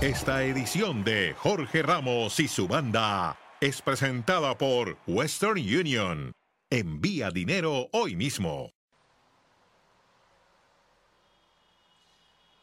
Esta edición de Jorge Ramos y su banda es presentada por Western Union. Envía dinero hoy mismo.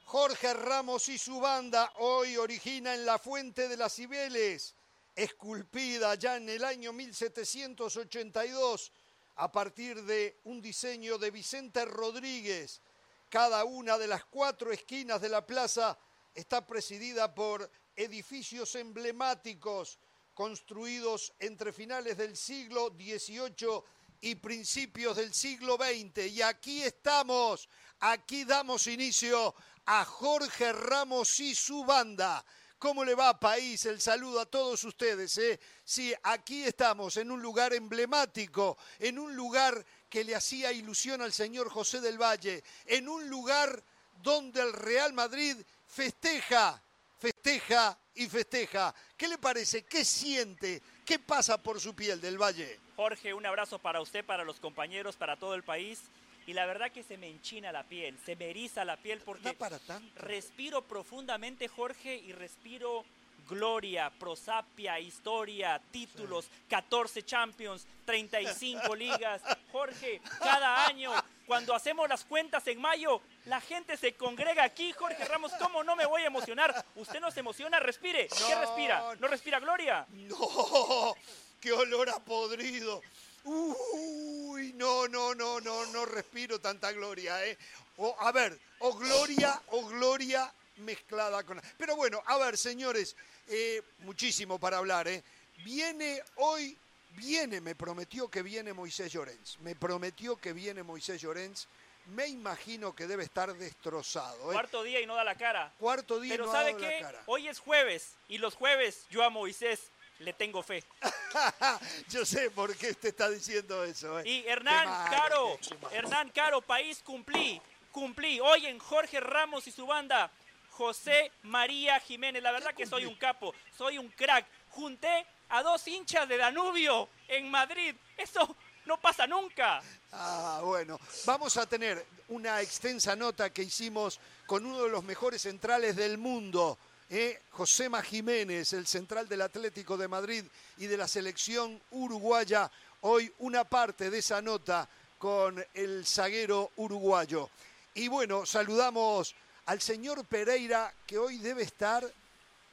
Jorge Ramos y su banda hoy origina en la Fuente de las Cibeles, esculpida ya en el año 1782 a partir de un diseño de Vicente Rodríguez. Cada una de las cuatro esquinas de la plaza está presidida por edificios emblemáticos construidos entre finales del siglo XVIII y principios del siglo XX. Y aquí estamos, aquí damos inicio a Jorge Ramos y su banda. ¿Cómo le va, país? El saludo a todos ustedes. ¿eh? Sí, aquí estamos, en un lugar emblemático, en un lugar que le hacía ilusión al señor José del Valle, en un lugar donde el Real Madrid festeja, festeja y festeja. ¿Qué le parece? ¿Qué siente? ¿Qué pasa por su piel del Valle? Jorge, un abrazo para usted, para los compañeros, para todo el país. Y la verdad que se me enchina la piel, se me eriza la piel porque para tanto? respiro profundamente, Jorge, y respiro gloria, prosapia, historia, títulos, 14 Champions, 35 ligas. Jorge, cada año, cuando hacemos las cuentas en mayo, la gente se congrega aquí. Jorge Ramos, ¿cómo no me voy a emocionar? ¿Usted no se emociona? Respire. ¿Qué respira? ¿No respira gloria? No, qué olor a podrido. Uy, no, no, no, no, no respiro tanta gloria, ¿eh? O, a ver, o gloria, o gloria mezclada con... Pero bueno, a ver, señores, eh, muchísimo para hablar, ¿eh? Viene hoy, viene, me prometió que viene Moisés Llorens, me prometió que viene Moisés Llorens, me imagino que debe estar destrozado. ¿eh? Cuarto día y no da la cara. Cuarto día y Pero no ¿sabe ha dado qué? la cara. Hoy es jueves y los jueves yo a Moisés le tengo fe. Yo sé por qué usted está diciendo eso. ¿eh? Y Hernán Caro. Hernán Caro, país cumplí, cumplí. Hoy en Jorge Ramos y su banda, José María Jiménez. La verdad que soy un capo, soy un crack. Junté a dos hinchas de Danubio en Madrid. Eso no pasa nunca. Ah, bueno, vamos a tener una extensa nota que hicimos con uno de los mejores centrales del mundo, ¿eh? Josema Jiménez, el central del Atlético de Madrid y de la selección uruguaya. Hoy una parte de esa nota con el zaguero uruguayo. Y bueno, saludamos al señor Pereira que hoy debe estar,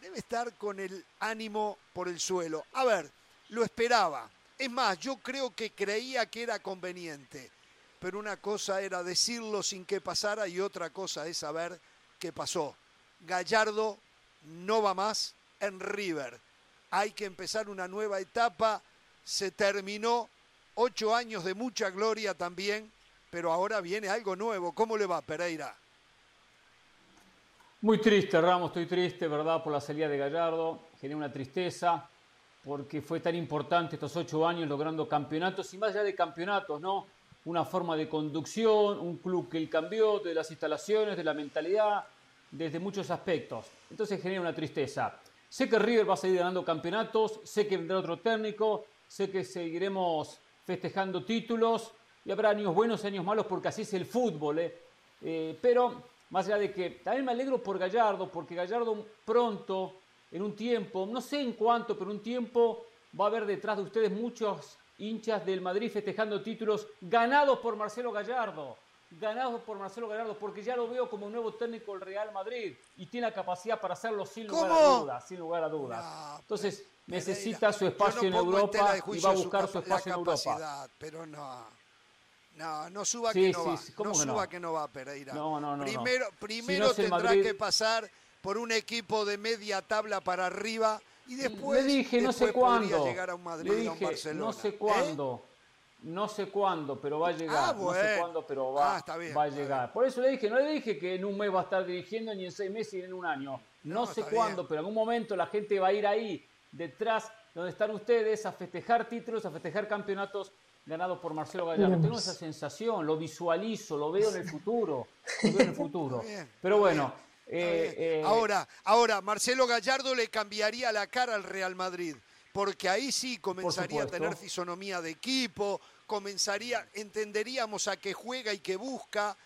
debe estar con el ánimo por el suelo. A ver, lo esperaba. Es más, yo creo que creía que era conveniente, pero una cosa era decirlo sin que pasara y otra cosa es saber qué pasó. Gallardo no va más en River. Hay que empezar una nueva etapa. Se terminó ocho años de mucha gloria también, pero ahora viene algo nuevo. ¿Cómo le va, Pereira? Muy triste, Ramos, estoy triste, ¿verdad? Por la salida de Gallardo. Genera una tristeza porque fue tan importante estos ocho años logrando campeonatos y más allá de campeonatos, ¿no? Una forma de conducción, un club que cambió de las instalaciones, de la mentalidad, desde muchos aspectos. Entonces genera una tristeza. Sé que River va a seguir ganando campeonatos, sé que vendrá otro técnico, sé que seguiremos festejando títulos y habrá años buenos y años malos porque así es el fútbol, ¿eh? Eh, pero más allá de que también me alegro por Gallardo, porque Gallardo pronto, en un tiempo, no sé en cuánto, pero un tiempo va a haber detrás de ustedes muchos hinchas del Madrid festejando títulos ganados por Marcelo Gallardo. Ganados por Marcelo Gallardo, porque ya lo veo como un nuevo técnico del Real Madrid y tiene la capacidad para hacerlo sin lugar a dudas, sin lugar a dudas. No, Entonces necesita su espacio no en Europa y va a buscar su espacio en Europa. capacidad, Pero no. No, no suba Sí, que no sí, va. sí, ¿cómo no que no? suba que no va, Pereira. No, no, no, no. Primero, Si primero tendrá Madrid- que pasar por un equipo de media tabla para arriba y después, Le dije, no sé cuándo. llegar a un Madrid Le y a un dije, Barcelona. no sé ¿Eh? cuándo. No sé cuándo, pero va a llegar. Ah, No sé bueno. cuándo, pero va, Ah, bien, va a llegar. bien. Por eso le dije, no le dije que en un mes va a estar dirigiendo, ni en seis meses, ni en un año. No, No, sé cuándo, bien. pero en algún momento la gente va a ir ahí, detrás, donde están ustedes, a festejar títulos, a festejar campeonatos ganados por Marcelo Gallardo. Tengo esa sensación, lo visualizo, lo veo en el futuro. Lo veo en el futuro. Bien, pero bueno. eh, eh, ahora, ahora, Marcelo Gallardo le cambiaría la cara al Real Madrid, porque ahí sí comenzaría a tener fisonomía de equipo, comenzaría, entenderíamos a qué juega y qué busca.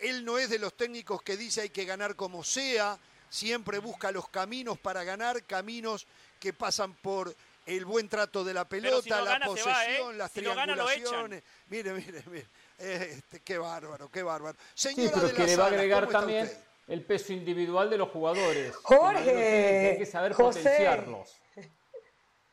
Él no es de los técnicos que dice hay que ganar como sea, siempre busca los caminos para ganar, caminos que pasan por el buen trato de la pelota, la gana, posesión, ¿eh? las si triangulaciones. Mire, mire, mire. Este, qué bárbaro, qué bárbaro. Señora sí, pero de que la le va a agregar ¿cómo está también usted? el peso individual de los jugadores. Jorge, hay que saber José. potenciarlos.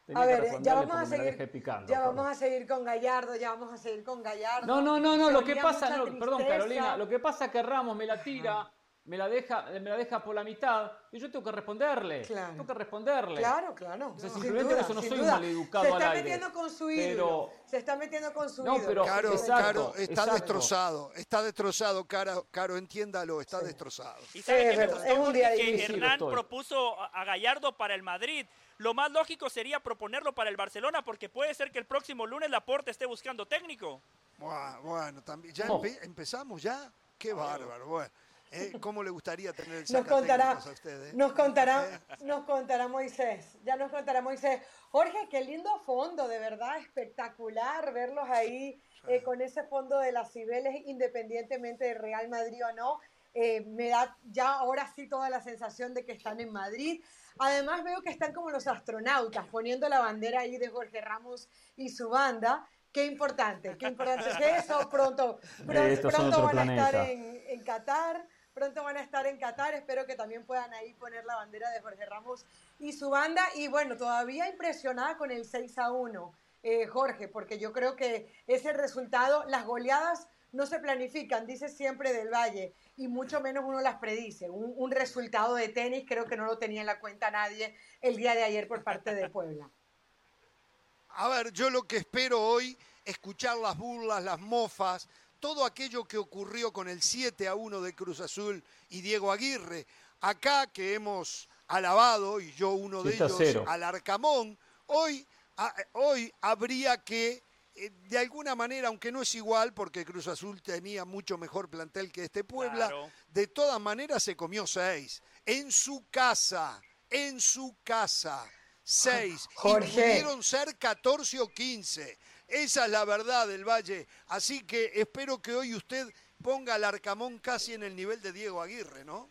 Tenía A que ver, responderle ya vamos a seguir. picando, ya vamos a seguir con Gallardo, ya vamos a seguir con Gallardo. No, no, no, no, lo que pasa, no, perdón. Carolina, lo que pasa es que Ramos me la tira, me la deja, me la deja por la mitad y yo tengo que responderle. Claro. Tengo que responderle. Claro, claro. O sea, simplemente duda, eso no soy duda. maleducado Se al está aire, metiendo con su pero- ídolo. Se está metiendo con su No, ídolo. pero- Caro, Exacto, Caro, está exacto. destrozado, está destrozado, Caro, Caro, entiéndalo, está destrozado. ¿Y sabe Es verdad, gustó, es un día que difícil. Sí, Hernán doctor. propuso a a Gallardo para el Madrid. Lo más lógico sería proponerlo para el Barcelona porque puede ser que el próximo lunes Laporte esté buscando técnico. Bueno, bueno, también, ya No. empe- empezamos ya. Qué bárbaro, bueno. Eh, ¿Cómo le gustaría tener el Nos contará, a usted? eh? nos contará, Eh, nos contará Moisés. Ya nos contará Moisés. Jorge, qué lindo fondo, de verdad, espectacular verlos ahí eh, con ese fondo de las Cibeles, independientemente de Real Madrid o no. Eh, me da ya ahora sí toda la sensación de que están en Madrid. Además veo que están como los astronautas, poniendo la bandera ahí de Jorge Ramos y su banda. Qué importante, qué importante es eso. Pronto, pronto, Estos son pronto van a estar en, en Qatar. Pronto van a estar en Qatar. Espero que también puedan ahí poner la bandera de Jorge Ramos y su banda. Y bueno, todavía impresionada con el 6 a 1, eh, Jorge, porque yo creo que ese resultado, las goleadas no se planifican, dice siempre del Valle, y mucho menos uno las predice. Un, un resultado de tenis creo que no lo tenía en la cuenta nadie el día de ayer por parte de Puebla. A ver, yo lo que espero hoy, escuchar las burlas, las mofas, todo aquello que ocurrió con el 7 a 1 de Cruz Azul y Diego Aguirre. Acá que hemos alabado, y yo uno de 7 a ellos, 0. al Arcamón, hoy, a- hoy habría que, eh, de alguna manera, aunque no es igual, porque Cruz Azul tenía mucho mejor plantel que este Puebla, Claro. de todas maneras se comió seis. En su casa, en su casa. Seis. Y pudieron ser 14 o 15. Esa es la verdad del Valle. Así que espero que hoy usted ponga al Arcamón casi en el nivel de Diego Aguirre, ¿no?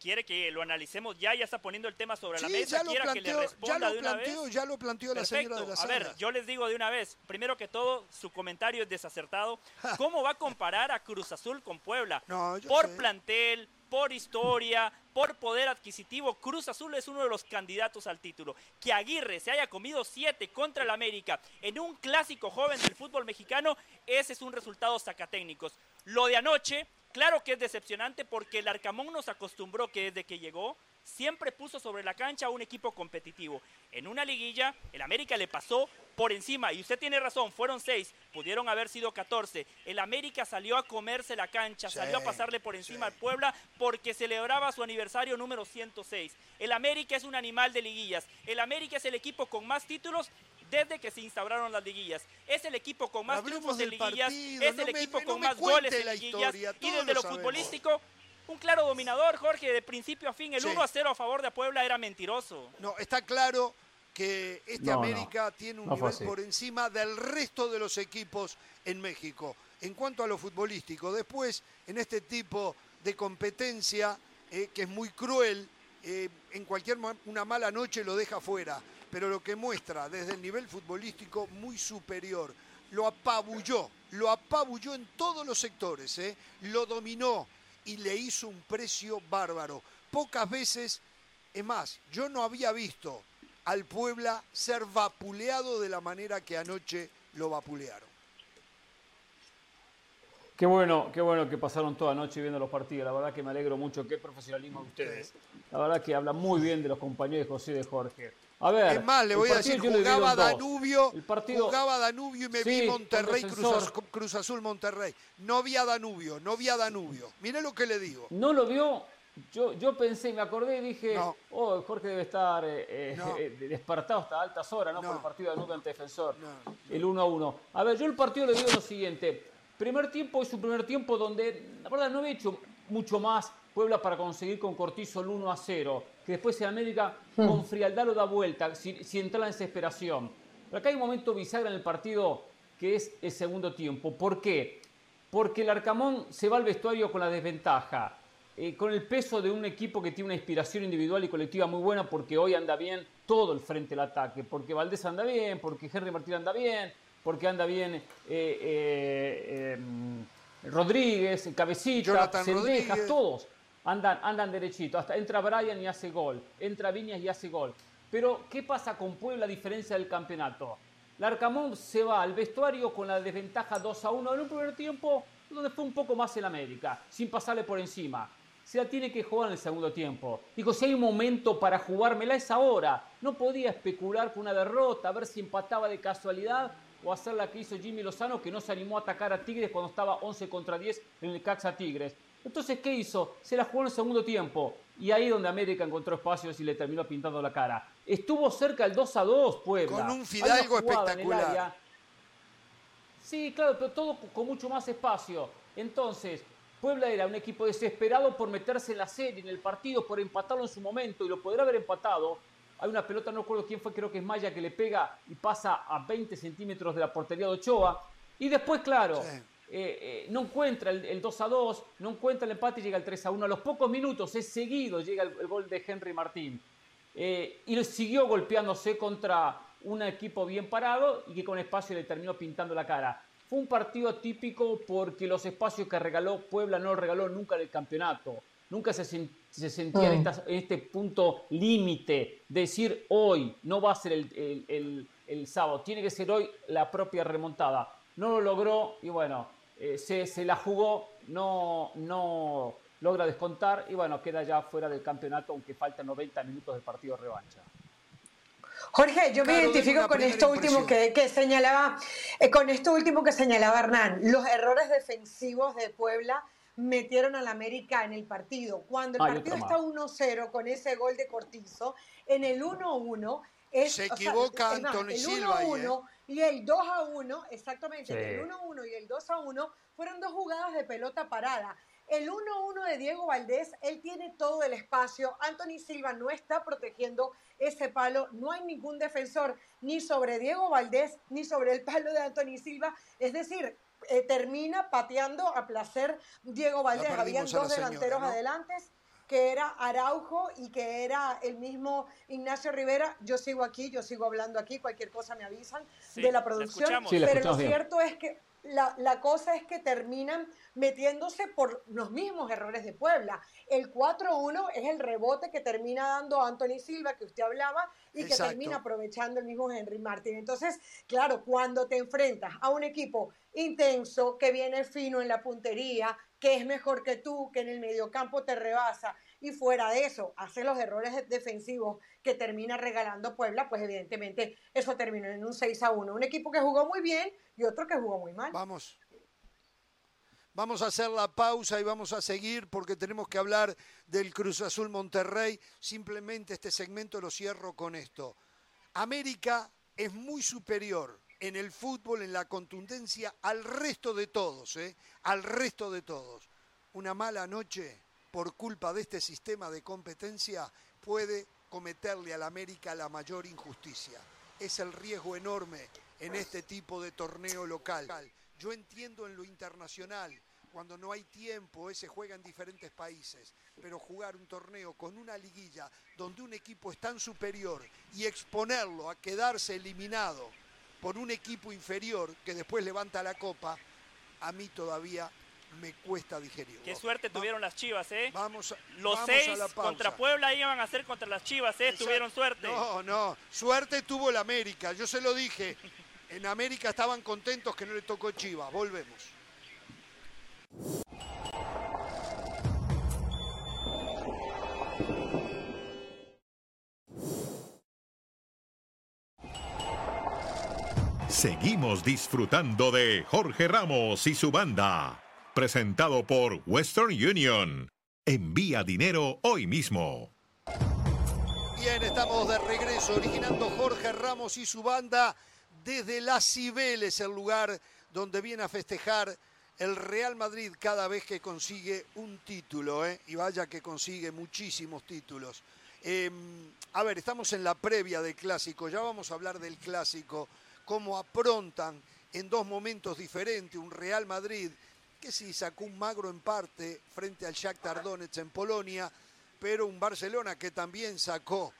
Quiere que lo analicemos ya, ya está poniendo el tema sobre la mesa. ya lo Quiera que le planteó, ya responda lo de una vez. ya lo planteó la señora de la A ver, yo les digo de una vez, primero que todo, su comentario es desacertado. ¿Cómo va a comparar a Cruz Azul con Puebla? No, yo por sé. plantel, por historia, por poder adquisitivo, Cruz Azul es uno de los candidatos al título. Que Aguirre se haya comido siete contra el América en un clásico joven del fútbol mexicano, ese es un resultado sacatécnicos. Lo de anoche, claro que es decepcionante porque el Arcamón nos acostumbró que desde que llegó siempre puso sobre la cancha a un equipo competitivo. En una liguilla, el América le pasó por encima, y usted tiene razón, fueron seis, pudieron haber sido 14. El América salió a comerse la cancha, Sí, salió a pasarle por encima sí. al Puebla porque celebraba su aniversario número 106. El América es un animal de liguillas. El América es el equipo con más títulos desde que se instauraron las liguillas. Es el equipo con más Hablemos triunfos del liguillas, partido, es no el me- equipo no con más goles en la liguillas historia, y desde lo futbolístico un claro dominador, Jorge, de principio a fin. El Sí. 1 a 0 a favor de Puebla era mentiroso. No, está claro que este No, no. América tiene un No nivel por encima del resto de los equipos en México. En cuanto a lo futbolístico, después, en este tipo de competencia, eh, que es muy cruel, eh, en cualquier una mala noche lo deja fuera, pero lo que muestra desde el nivel futbolístico muy superior, lo apabulló, lo apabulló en todos los sectores, eh, lo dominó y le hizo un precio bárbaro. Pocas veces es más, yo no había visto al Puebla ser vapuleado de la manera que anoche lo vapulearon. Qué bueno, qué bueno que pasaron toda noche viendo los partidos. La verdad que me alegro mucho. Qué profesionalismo de ustedes. La verdad que habla muy bien de los compañeros de José y de Jorge. A ver. Es más, le voy a decir, jugaba. Danubio, El partido, jugaba Danubio y me Sí, vi Monterrey, Cruz. Azul, Cruz Azul, Monterrey. No vi a Danubio, no vi a Danubio. Mire lo que le digo. ¿No lo vio? Yo, yo pensé, me acordé y dije, No. oh, Jorge debe estar eh, eh, No. eh, despertado hasta altas horas, ¿no? No. Por el partido de Danubio ante Defensor. El 1 a 1. A ver, yo el partido le digo lo siguiente. Primer tiempo es un primer tiempo donde, la verdad, no había hecho mucho más Puebla para conseguir con Cortizo el 1 a 0. Que después en América con frialdad lo da vuelta, sin, sin entrar en desesperación. Pero acá hay un momento bisagra en el partido que es el segundo tiempo. ¿Por qué? Porque el Arcamón se va al vestuario con la desventaja. eh, con el peso de un equipo que tiene una inspiración individual y colectiva muy buena porque hoy anda bien todo el frente del ataque, porque Valdés anda bien, porque Henry Martín anda bien, porque anda bien eh, eh, Rodríguez, Cabecita, Sendejas, todos andan, andan derechito. Hasta entra Brian y hace gol, entra Viñas y hace gol. Pero, ¿qué pasa con Puebla a diferencia del campeonato? Larcamón se va al vestuario con la desventaja 2 a 1 en un primer tiempo donde fue un poco más en América, sin pasarle por encima se la tiene que jugar en el segundo tiempo. Dijo, si hay un momento para jugármela es ahora. No podía especular con una derrota, a ver si empataba de casualidad o hacer la que hizo Jimmy Lozano, que no se animó a atacar a Tigres cuando estaba 11 contra 10 en el Caxa Tigres. Entonces, ¿qué hizo? Se la jugó en el segundo tiempo. Y ahí donde América encontró espacios y le terminó pintando la cara. Estuvo cerca el 2 a 2, Puebla. Con un Fidalgo espectacular. Sí, claro, pero todo con mucho más espacio. Entonces, Puebla era un equipo desesperado por meterse en la serie, en el partido, por empatarlo en su momento y lo podrá haber empatado. Hay una pelota, no recuerdo quién fue, creo que es Maya, que le pega y pasa a 20 centímetros de la portería de Ochoa. Y después, claro, eh, eh, no encuentra el, 2 a 2, no encuentra el empate y llega el 3 a 1. A los pocos minutos, es seguido, llega el, gol de Henry Martín. Eh, y siguió golpeándose contra un equipo bien parado y que con espacio le terminó pintando la cara. Fue un partido atípico porque los espacios que regaló Puebla no regaló nunca en el campeonato. Nunca se, sentía en, mm. este punto límite. Decir hoy no va a ser el, sábado, tiene que ser hoy la propia remontada. No lo logró y bueno, eh, se, la jugó, no, no logra descontar y bueno, queda ya fuera del campeonato aunque faltan 90 minutos de partido revancha. Jorge, yo me identifico con esto último que, señalaba, eh, con esto último que señalaba Hernán, los errores defensivos de Puebla metieron al América en el partido. Cuando el partido está 1-0 con ese gol de Cortizo, en el 1-1 es, se equivoca Antonio Silva. ¿eh? y el 2 1, exactamente, el 1-1 y el 2 1 fueron dos jugadas de pelota parada. El 1-1 de Diego Valdés, él tiene todo el espacio. Anthony Silva no está protegiendo ese palo. No hay ningún defensor ni sobre Diego Valdés ni sobre el palo de Anthony Silva. Es decir, eh, termina pateando a placer Diego Valdés. Habían dos delanteros adelante que era Araujo y que era el mismo Ignacio Rivera. Yo sigo aquí, yo sigo hablando aquí, cualquier cosa me avisan de la producción. pero lo cierto es que la, cosa es que terminan metiéndose por los mismos errores de Puebla. El 4-1 es el rebote que termina dando Anthony Silva, que usted hablaba, y que termina aprovechando el mismo Henry Martin. Entonces, claro, cuando te enfrentas a un equipo intenso, que viene fino en la puntería, que es mejor que tú, que en el mediocampo te rebasa, y fuera de eso hace los errores defensivos que termina regalando Puebla, pues evidentemente eso terminó en un 6 a 1. Un equipo que jugó muy bien y otro que jugó muy mal. Vamos. Vamos a hacer la pausa y vamos a seguir porque tenemos que hablar del Cruz Azul Monterrey. Simplemente este segmento lo cierro con esto. América es muy superior en el fútbol, en la contundencia, al resto de todos, ¿eh? al resto de todos. Una mala noche por culpa de este sistema de competencia, puede cometerle al América la mayor injusticia. Es el riesgo enorme en este tipo de torneo local. Yo entiendo en lo internacional, cuando no hay tiempo, se juega en diferentes países, pero jugar un torneo con una liguilla donde un equipo es tan superior y exponerlo a quedarse eliminado por un equipo inferior que después levanta la copa, a mí todavía me cuesta digerir. Qué suerte tuvieron las Chivas, ¿eh? Vamos, Los seis contra Puebla iban a ser contra las Chivas, ¿eh? Tuvieron suerte. No, no, suerte tuvo el América, yo se lo dije. En América estaban contentos que no le tocó Chivas. Volvemos. Seguimos disfrutando de Jorge Ramos y su banda presentado por Western Union. Envía dinero hoy mismo. Bien, estamos de regreso, originando Jorge Ramos y su banda desde Las Cibeles, el lugar donde viene a festejar el Real Madrid cada vez que consigue un título, ¿eh? y vaya que consigue muchísimos títulos. Em, a ver, estamos en la previa del clásico, ya vamos a hablar del clásico, cómo aprontan en dos momentos diferentes un Real Madrid que sí sacó un magro empate frente al Shakhtar Donetsk en Polonia, pero un Barcelona que también sacó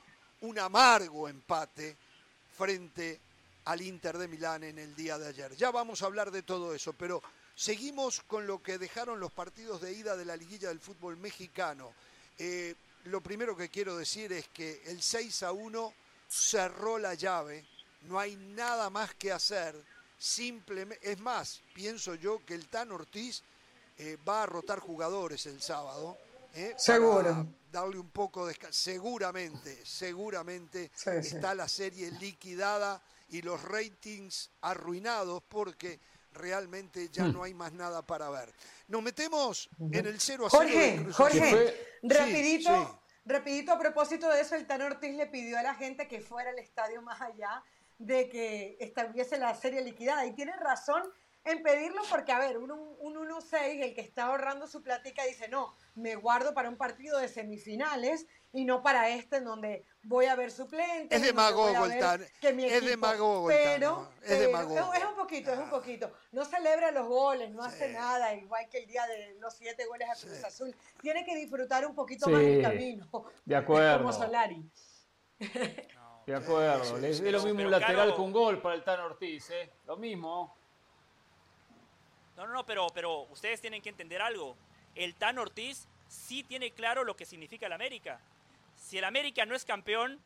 un amargo empate frente al Inter de Milán en el día de ayer. Ya vamos a hablar de todo eso, pero seguimos con lo que dejaron los partidos de ida de la liguilla del fútbol mexicano. Eh, lo primero que quiero decir es que el 6 a 1 cerró la llave, no hay nada más que hacer, simplemente, es más, pienso yo que el Tan Ortiz eh, va a rotar jugadores el sábado. eh, Seguro. Darle un poco de... Seguramente, seguramente Sí, sí. está la serie liquidada y los ratings arruinados porque realmente ya Hmm. no hay más nada para ver. Nos metemos en el 0 a 0 de Jorge, Jorge, rapidito, sí. rapidito a propósito de eso, el Tan Ortiz le pidió a la gente que fuera al estadio más allá de que estuviese la serie liquidada. Y tiene razón en pedirlo porque, a ver, un, un 1-6, el que está ahorrando su platica dice, no, me guardo para un partido de semifinales y no para este en donde voy a ver suplentes. Es demagogo mi es demagogo pero, ¿no? Es pero- demagogo. es un poquito, es un poquito. No celebra los goles, no hace nada, igual que el día de los siete goles a Cruz Azul. Tiene que disfrutar un poquito Sí, más el camino. de acuerdo. Como Solari. De acuerdo. sí, Le- sí, es lo mismo un lateral Caro- que un gol para el Tan Ortiz, ¿eh? Lo mismo. No, no, no, pero, pero ustedes tienen que entender algo. El Tan Ortiz sí tiene claro lo que significa el América. Si el América no es campeón,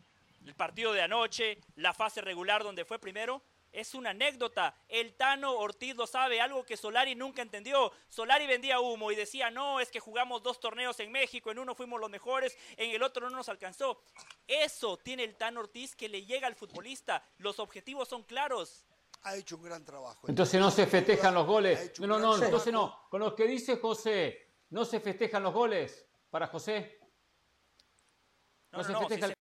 el partido de anoche, la fase regular donde fue primero, es una anécdota. El Tano Ortiz lo sabe, algo que Solari nunca entendió. Solari vendía humo y decía, no, es que jugamos dos torneos en México, en uno fuimos los mejores, en el otro no nos alcanzó. Eso tiene el Tano Ortiz que le llega al futbolista. Los objetivos son claros. Ha hecho un gran trabajo. Entonces no se festejan los goles. No, no, no, entonces no. Con lo que dice José, ¿no se festejan los goles para José? No, No no, se no, festeja se el- festejan,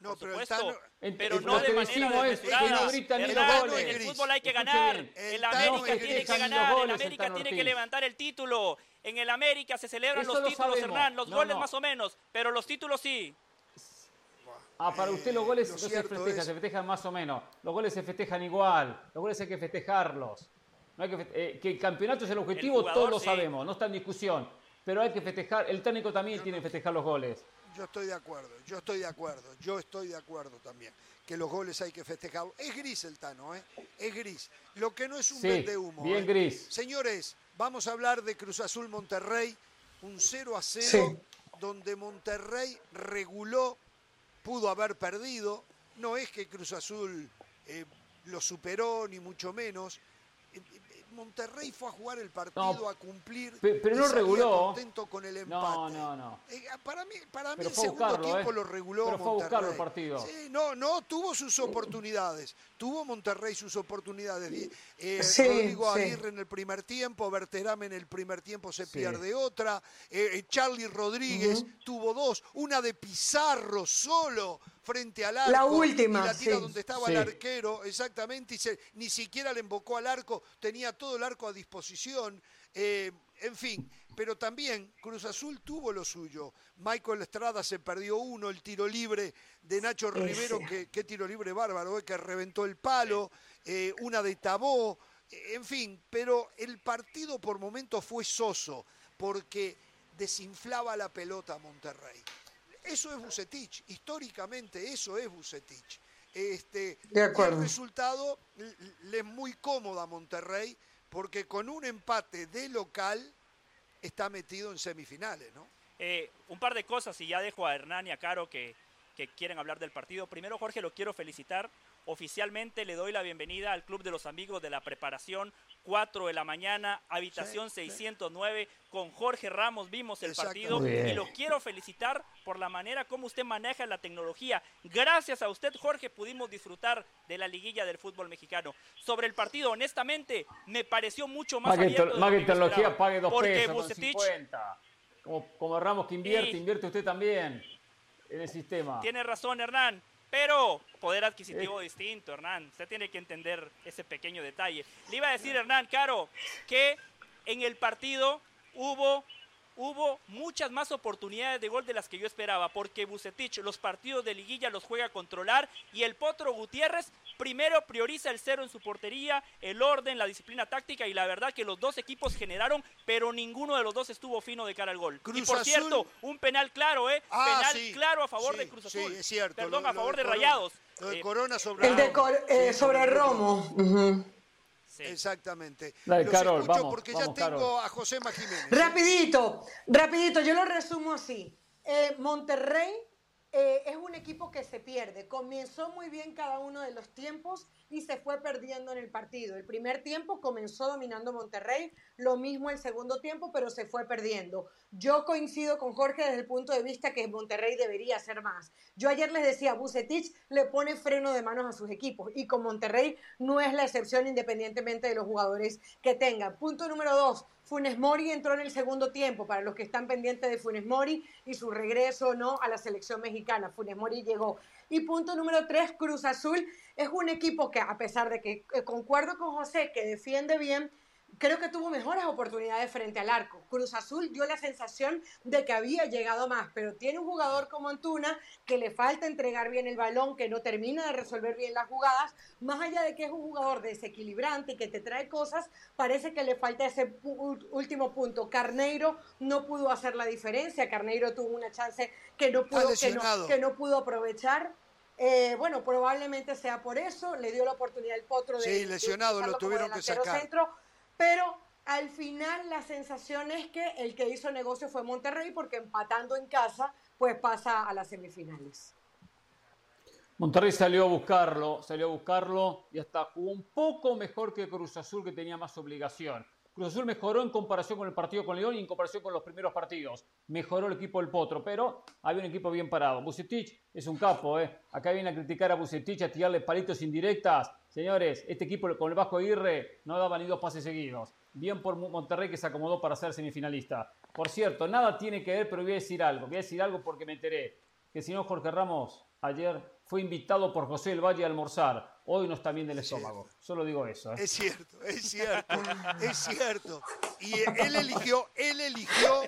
No, por pero el supuesto, Tano- En- pero no lo de que manera decimos es que desmesurada. no gritan ni los goles. En el fútbol hay que ganar. El El Tano América tiene que ganar. El goles, el América Tano tiene que levantar el título. En el América se celebran Eso los lo títulos, sabemos. Hernán. Los No, goles no. más o menos. Pero los títulos sí. Ah, para usted los goles lo no se festejan, es- se festejan más o menos. Los goles se festejan igual. Los goles hay que festejarlos. No hay que, feste- eh, que el campeonato es el objetivo, jugador, todos lo sí. sabemos, no está en discusión. Pero hay que festejar, el técnico también tiene que festejar los goles. Yo estoy de acuerdo, yo estoy de acuerdo, yo estoy de acuerdo también. Que los goles hay que festejarlos. Es gris el Tano, ¿eh? Es gris. Lo que no es un Sí, vende humo. bien gris. Señores, vamos a hablar de Cruz Azul Monterrey. Un 0 a 0, Sí. donde Monterrey reguló, pudo haber perdido. No es que Cruz Azul eh, lo superó, ni mucho menos. Monterrey fue a jugar el partido No, a cumplir. pe- pero no reguló. contento con el empate. No, no, no. Eh, para mí, para mí el segundo buscarlo, tiempo ¿eh? lo reguló Pero fue a buscarlo el Monterrey. partido. Sí, no, no, tuvo sus oportunidades. Tuvo Monterrey sus oportunidades. Eh, Sí, Rodrigo sí. Aguirre en el primer tiempo, Berterame en el primer tiempo se Sí. pierde otra. Eh, eh, Charlie Rodríguez tuvo dos. Una de Pizarro solo frente al arco. La última, Y la tira sí. donde estaba Sí. el arquero, exactamente. Y se- ni siquiera le embocó al arco. Tenía todo el arco a disposición. Eh, en fin, pero también Cruz Azul tuvo lo suyo. Michael Estrada se perdió uno, el tiro libre de Nacho Rivero, que qué tiro libre bárbaro, eh, que reventó el palo, eh, una de Tabó, en fin, pero el partido por momentos fue soso, porque desinflaba la pelota a Monterrey. Eso es Bucetich, históricamente eso es Bucetich. Este, De y acuerdo. el resultado le es muy cómodo a Monterrey, porque con un empate de local está metido en semifinales, ¿no? Eh, un par de cosas y ya dejo a Hernán y a Caro que, que quieren hablar del partido. Primero, Jorge, lo quiero felicitar. Oficialmente le doy la bienvenida al Club de los Amigos de la Preparación, 4 de la mañana, habitación Sí, sí. 609. Con Jorge Ramos vimos el partido y lo quiero felicitar por la manera como usted maneja la tecnología. Gracias a usted, Jorge, pudimos disfrutar de la liguilla del fútbol mexicano. Sobre el partido, honestamente, me pareció mucho más que, abierto más lo que tecnología, pague dos Porque pesos con 50. Como, como Ramos que invierte, invierte usted también en el sistema. Tiene razón, Hernán. Pero poder adquisitivo distinto, Hernán. Usted tiene que entender ese pequeño detalle. Le iba a decir, Hernán, Caro, que en el partido hubo, hubo muchas más oportunidades de gol de las que yo esperaba, porque Bucetich los partidos de liguilla los juega a controlar y el Potro Gutiérrez primero prioriza el cero en su portería, el orden, la disciplina táctica y la verdad que los dos equipos generaron, pero ninguno de los dos estuvo fino de cara al gol. y por cierto, un penal claro, ¿eh? Ah, penal claro a favor de Cruz Azul. Sí, es cierto. Perdón, a favor de, Rayados. Lo de eh, Corona sobre el de eh, sobre Romo. Exactamente. Dale, Carol, vamos, porque ya tengo a José Jiménez. Rapidito, rapidito, yo lo resumo así. Eh, Monterrey eh, es un equipo que se pierde. Comenzó muy bien cada uno de los tiempos y se fue perdiendo en el partido. El primer tiempo comenzó dominando Monterrey, lo mismo el segundo tiempo, pero se fue perdiendo. Yo coincido con Jorge desde el punto de vista que Monterrey debería hacer más. Yo ayer les decía, Bucetich le pone freno de manos a sus equipos y con Monterrey no es la excepción independientemente de los jugadores que tenga. Punto número dos, Funes Mori entró en el segundo tiempo, para los que están pendientes de Funes Mori y su regreso no a la selección mexicana. Funes Mori llegó. Y punto número tres, Cruz Azul es un equipo que, a pesar de que eh, concuerdo con José, que defiende bien, creo que tuvo mejores oportunidades frente al arco. Cruz Azul dio la sensación de que había llegado más, pero tiene un jugador como Antuna que le falta entregar bien el balón, que no termina de resolver bien las jugadas, más allá de que es un jugador desequilibrante y que te trae cosas, parece que le falta ese último punto. Carneiro no pudo hacer la diferencia, Carneiro tuvo una chance que no pudo, que no, pudo aprovechar. Eh, bueno, probablemente sea por eso, le dio la oportunidad el potro de. Sí, lesionado, lo tuvieron que sacar. Centro, pero al final la sensación es que el que hizo negocio fue Monterrey porque empatando en casa pues pasa a las semifinales. Monterrey salió a buscarlo, salió a buscarlo y hasta jugó un poco mejor que Cruz Azul que tenía más obligación. Cruz Azul mejoró en comparación con el partido con León y en comparación con los primeros partidos. Mejoró el equipo del Potro, pero había un equipo bien parado. Bucetich es un capo, ¿eh? Acá viene a criticar a Bucetich, a tirarle palitos indirectas. Señores, este equipo con el Vasco Aguirre no daba ni dos pases seguidos. Bien por Monterrey que se acomodó para ser semifinalista. Por cierto, nada tiene que ver, pero voy a decir algo. Voy a decir algo porque me enteré. Que si no, Jorge Ramos ayer fue invitado por José del Valle a almorzar. Hoy no está bien del estómago. Solo digo eso. ¿eh? Es cierto, es cierto, es cierto. Y él eligió, él eligió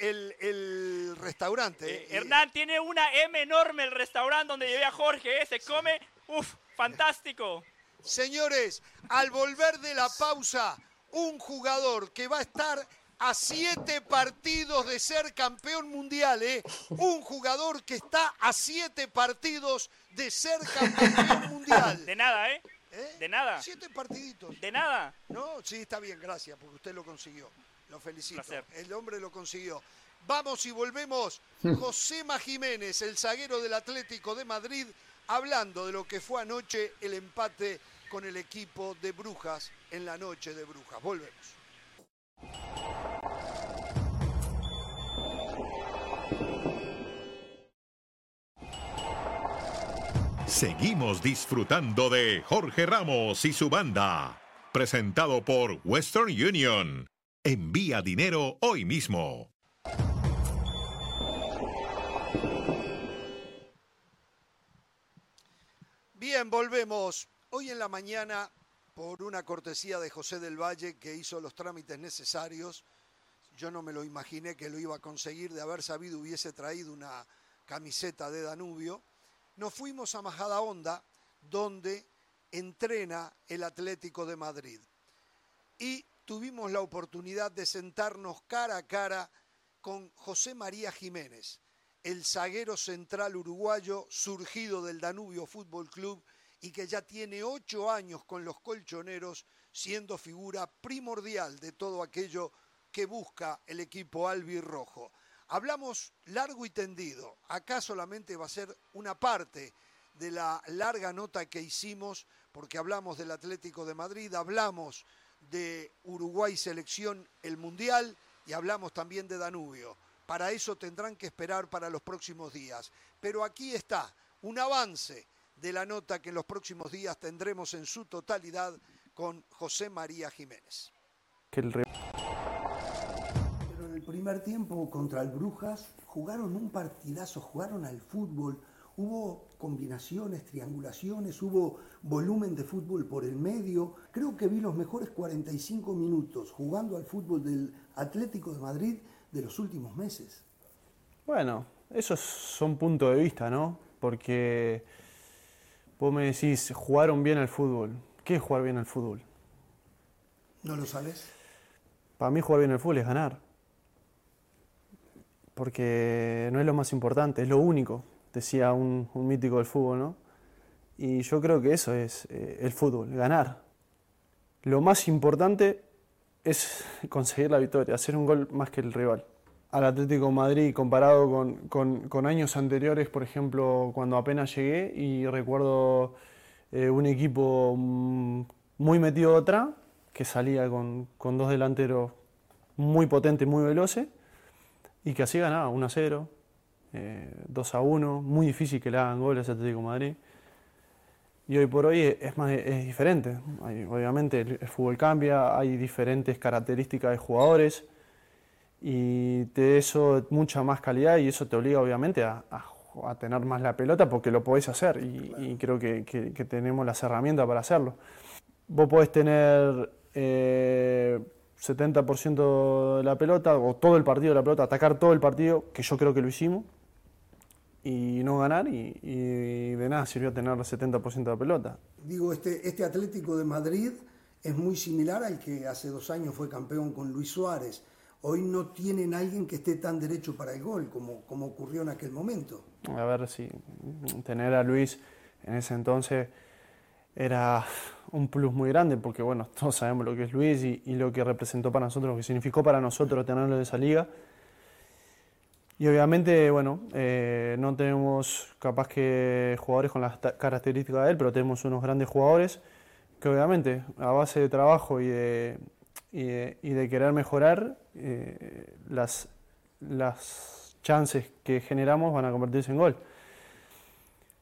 el, restaurante. Eh, Hernán tiene una M enorme el restaurante donde llevé a Jorge. ¿eh? Se come, uff, fantástico. Señores, al volver de la pausa, un jugador que va a estar a siete partidos de ser campeón mundial, ¿eh? Un jugador que está a siete partidos de ser campeón mundial. De nada, ¿eh? ¿eh? De nada. Siete partiditos. De nada. No, sí, está bien, gracias, porque usted lo consiguió. Lo felicito. El hombre lo consiguió. Vamos y volvemos. Josema Jiménez, el zaguero del Atlético de Madrid, hablando de lo que fue anoche el empate con el equipo de Brujas en la noche de Brujas. Volvemos. Seguimos disfrutando de Jorge Ramos y su banda, presentado por Western Union. Envía dinero hoy mismo. Bien, volvemos. Hoy en la mañana, por una cortesía de José del Valle que hizo los trámites necesarios, yo no me lo imaginé que lo iba a conseguir, de haber sabido hubiese traído una camiseta de Danubio. Nos fuimos a Majada Honda, donde entrena el Atlético de Madrid. Y tuvimos la oportunidad de sentarnos cara a cara con José María Jiménez, el zaguero central uruguayo surgido del Danubio Fútbol Club y que ya tiene ocho años con los colchoneros, siendo figura primordial de todo aquello que busca el equipo albirrojo. Hablamos largo y tendido. Acá solamente va a ser una parte de la larga nota que hicimos, porque hablamos del Atlético de Madrid, hablamos de Uruguay Selección el Mundial y hablamos también de Danubio. Para eso tendrán que esperar para los próximos días. Pero aquí está un avance de la nota que en los próximos días tendremos en su totalidad con José María Jiménez. Pero en el primer tiempo contra el Brujas jugaron un partidazo, jugaron al fútbol, hubo combinaciones, triangulaciones, hubo volumen de fútbol por el medio. Creo que vi los mejores 45 minutos jugando al fútbol del Atlético de Madrid de los últimos meses. Bueno, esos son puntos de vista, ¿no? Porque vos me decís, jugaron bien al fútbol. ¿Qué es jugar bien al fútbol? ¿No lo sabes? Para mí jugar bien al fútbol es ganar. Porque no es lo más importante, es lo único, decía un, un mítico del fútbol, ¿no? Y yo creo que eso es eh, el fútbol, ganar. Lo más importante es conseguir la victoria, hacer un gol más que el rival. Al Atlético de Madrid comparado con, con, años anteriores, por ejemplo, cuando apenas llegué y recuerdo eh, un equipo mm, muy metido atrás, que salía con, con dos delanteros muy potentes, muy veloces, y que así ganaba 1 a 0, eh, 2 a 1, muy difícil que le hagan goles a Atlético Madrid. Y hoy por hoy es, más, es diferente. Hay- obviamente el, el fútbol cambia, hay diferentes características de jugadores y te eso mucha más calidad y eso te obliga obviamente a, a a tener más la pelota porque lo podés hacer y, y creo que, que- que tenemos las herramientas para hacerlo. Vos podés tener eh, 70% de la pelota o todo el partido de la pelota, atacar todo el partido, que yo creo que lo hicimos, y no ganar y, y de nada sirvió tener el 70% de la pelota. Digo, este, este Atlético de Madrid es muy similar al que hace dos años fue campeón con Luis Suárez. Hoy no tienen alguien que esté tan derecho para el gol como, como ocurrió en aquel momento. A ver si tener a Luis en ese entonces era un plus muy grande, porque bueno, todos sabemos lo que es Luis y, y lo que representó para nosotros, lo que significó para nosotros tenerlo de esa liga. Y obviamente, bueno, eh, no tenemos capaz que jugadores con las características de él, pero tenemos unos grandes jugadores que obviamente a base de trabajo y de, y de, querer mejorar, eh, las, las chances que generamos van a convertirse en gol.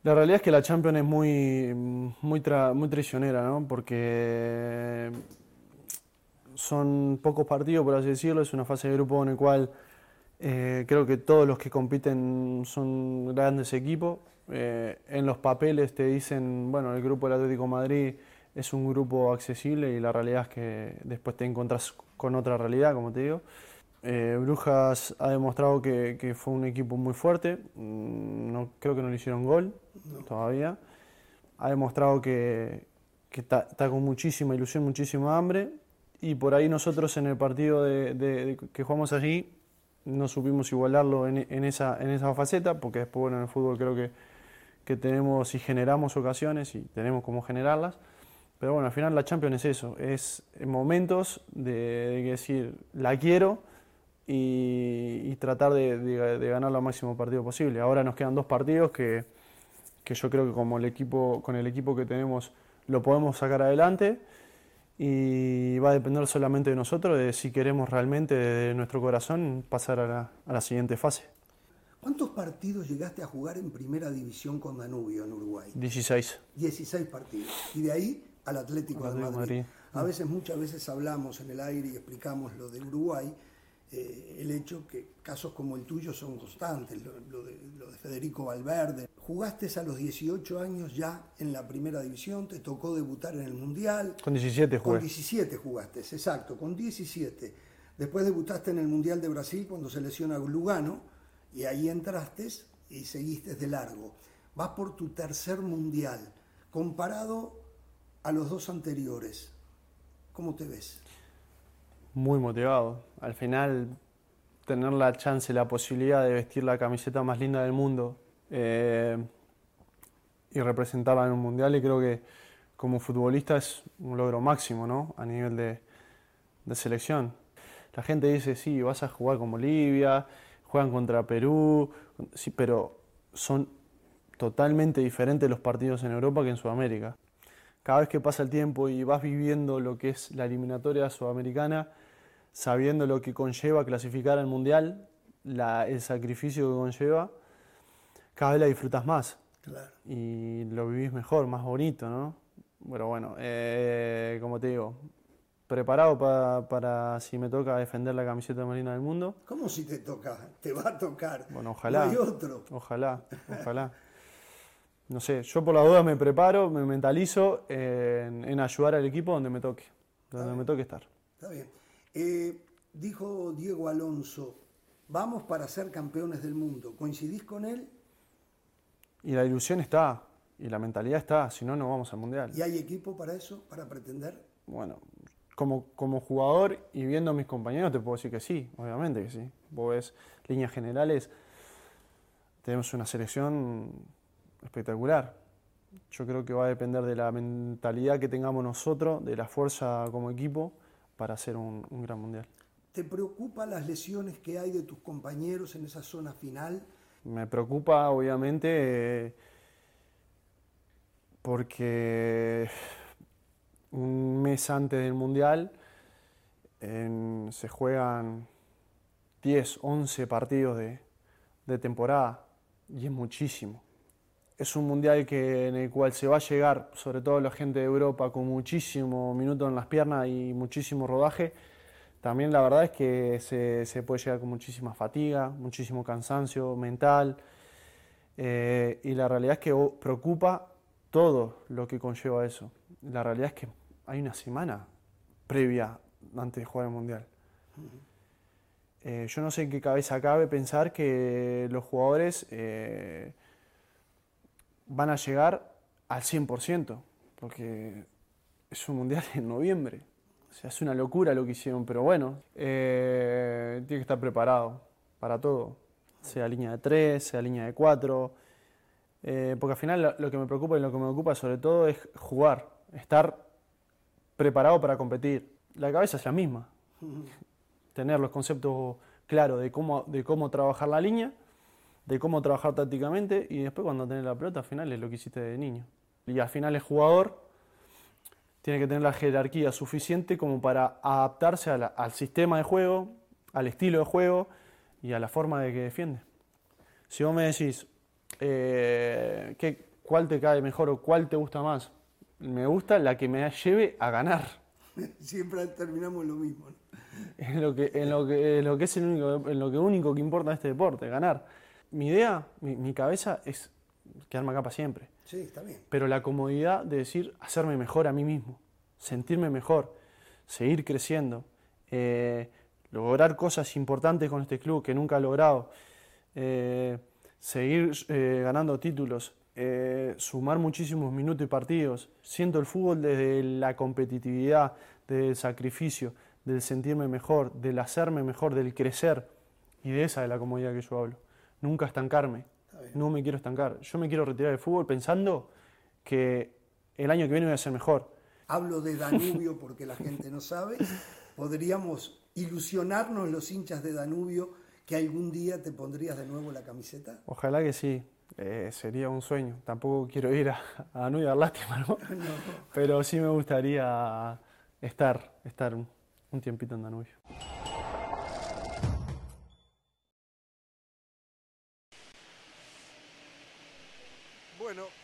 La realidad es que la Champions es muy, muy, muy ¿no? Porque son pocos partidos, por así decirlo, es una fase de grupo en el cual eh, creo que todos los que compiten son grandes equipos. Eh, en los papeles te dicen, bueno, el grupo del Atlético de Madrid es un grupo accesible y la realidad es que después te encontrás con otra realidad, como te digo. Eh, Brujas ha demostrado que, que fue un equipo muy fuerte, Mm, no, creo que no le hicieron gol todavía. Ha demostrado que está está con muchísima ilusión, muchísima hambre y por ahí nosotros en el partido de, de- de que jugamos allí no supimos igualarlo en, en esa, en esa faceta, porque después bueno, en el fútbol creo que, que tenemos y generamos ocasiones y tenemos cómo generarlas. Pero bueno, al final la Champions es eso, es momentos de, de decir, la quiero y, y tratar de, de- de ganar lo máximo partido posible. Ahora nos quedan dos partidos que, que yo creo que como el equipo, con el equipo que tenemos lo podemos sacar adelante y va a depender solamente de nosotros, de si queremos realmente de nuestro corazón pasar a la, a la siguiente fase. ¿Cuántos partidos llegaste a jugar en primera división con Danubio en Uruguay? 16. 16 partidos. Y de ahí al Atlético de Atlético de Madrid. Madrid. A veces, muchas veces hablamos en el aire y explicamos lo de Uruguay, eh, el hecho que casos como el tuyo son constantes, lo, lo de, lo de Federico Valverde. Jugaste a los 18 años ya en la primera división, te tocó debutar en el Mundial. Con 17 Con jugué. 17 jugaste, exacto, con 17. Después debutaste en el Mundial de Brasil cuando se lesiona Lugano y ahí entraste y seguiste de largo. Vas por tu tercer Mundial, comparado a los dos anteriores. ¿Cómo te ves? Muy motivado. Al final, tener la chance, la posibilidad de vestir la camiseta más linda del mundo eh, y representarla en un mundial, y creo que como futbolista es un logro máximo, ¿no? A nivel de, de selección. La gente dice, sí, vas a jugar con Bolivia, juegan contra Perú, sí, pero son totalmente diferentes los partidos en Europa que en Sudamérica. Cada vez que pasa el tiempo y vas viviendo lo que es la eliminatoria sudamericana, sabiendo lo que conlleva clasificar al Mundial, la- el sacrificio que conlleva, cada vez la disfrutas más Claro. y lo vivís mejor, más bonito, ¿no? Pero bueno, eh, como te digo, preparado pa- para si me toca defender la camiseta marina del mundo. ¿Cómo si te toca? Te va a tocar. Bueno, ojalá. No hay otro. Ojalá, ojalá. No sé, yo por la duda me preparo, me mentalizo en, en ayudar al equipo donde me toque, donde me toque estar. Está bien. Eh, dijo Diego Alonso, vamos para ser campeones del mundo. ¿Coincidís con él? Y la ilusión está, y la mentalidad está, si no, no vamos al Mundial. ¿Y hay equipo para eso, para pretender? Bueno, como, como jugador y viendo a mis compañeros te puedo decir que sí, obviamente que sí. Vos ves líneas generales, tenemos una selección espectacular. Yo creo que va a depender de la mentalidad que tengamos nosotros, de la fuerza como equipo para hacer un, un gran mundial. ¿Te preocupan las lesiones que hay de tus compañeros en esa zona final? Me preocupa, obviamente, eh, porque un mes antes del Mundial en- se juegan 10, 11 partidos de, de temporada y es muchísimo. Es un Mundial que, en el cual se va a llegar, sobre todo la gente de Europa, con muchísimo minuto en las piernas y muchísimo rodaje. También la verdad es que se, se puede llegar con muchísima fatiga, muchísimo cansancio mental. eh, y la realidad es que preocupa todo lo que conlleva eso. La realidad es que hay una semana previa antes de jugar el Mundial. Eh, yo no sé en qué cabeza cabe pensar que los jugadores eh, van a llegar al 100%, porque es un Mundial en noviembre. O sea, es una locura lo que hicieron, pero bueno, eh, tiene que estar preparado para todo, sea línea de 3, sea línea de 4, eh, porque al final lo, que me preocupa y lo que me ocupa sobre todo es jugar, estar preparado para competir. La cabeza es la misma, tener los conceptos claros de cómo, de cómo trabajar la línea, de cómo trabajar tácticamente y después cuando tenés la pelota al final es lo que hiciste de niño. Y al final el jugador tiene que tener la jerarquía suficiente como para adaptarse la- al sistema de juego, al estilo de juego y a la forma de que defiende. Si vos me decís, eh, ¿qué- ¿cuál te cae mejor o cuál te gusta más? Me gusta la que me lleve a ganar. Siempre terminamos lo mismo. ¿no? En lo que, en lo que, en lo que es el único, en lo que único que importa este deporte, ganar. Mi idea, mi, mi cabeza es quedarme acá para siempre. Sí, está bien. Pero la comodidad de decir, hacerme mejor a mí mismo, sentirme mejor, seguir creciendo, eh, lograr cosas importantes con este club que nunca he logrado, eh, seguir eh, ganando títulos, sumar muchísimos minutos y partidos. Siento el fútbol desde la competitividad, del sacrificio, del sentirme mejor, del hacerme mejor, del crecer. Y de esa es la comodidad que yo hablo. Nunca estancarme. No me quiero estancar. Yo me quiero retirar del fútbol pensando que el año que viene voy a ser mejor. Hablo de Danubio porque la gente no sabe. Podríamos ilusionarnos los hinchas de Danubio que algún día te pondrías de nuevo la camiseta. Ojalá que sí. Eh, sería un sueño. Tampoco quiero ir a, a Danubio a dar lástima, ¿no? Pero sí me gustaría estar, estar un tiempito en Danubio.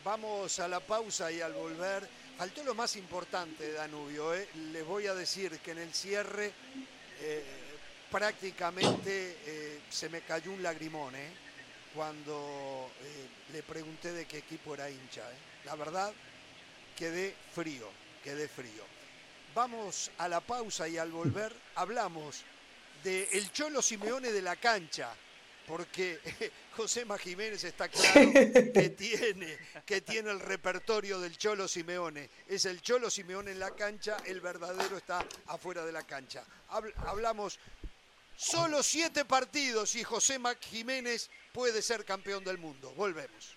Vamos a la pausa y al volver, faltó lo más importante Danubio. ¿eh? Les voy a decir que en el cierre eh, prácticamente eh, se me cayó un lagrimón cuando le pregunté de qué equipo era hincha. La verdad, quedé frío, quedé frío. Vamos a la pausa y al volver hablamos de Cholo Simeone de la cancha, porque Josema Jiménez está claro que tiene, que tiene el repertorio del Cholo Simeone. Es el Cholo Simeone en la cancha, el verdadero está afuera de la cancha. Habl- hablamos solo siete partidos y Josema Jiménez puede ser campeón del mundo. Volvemos.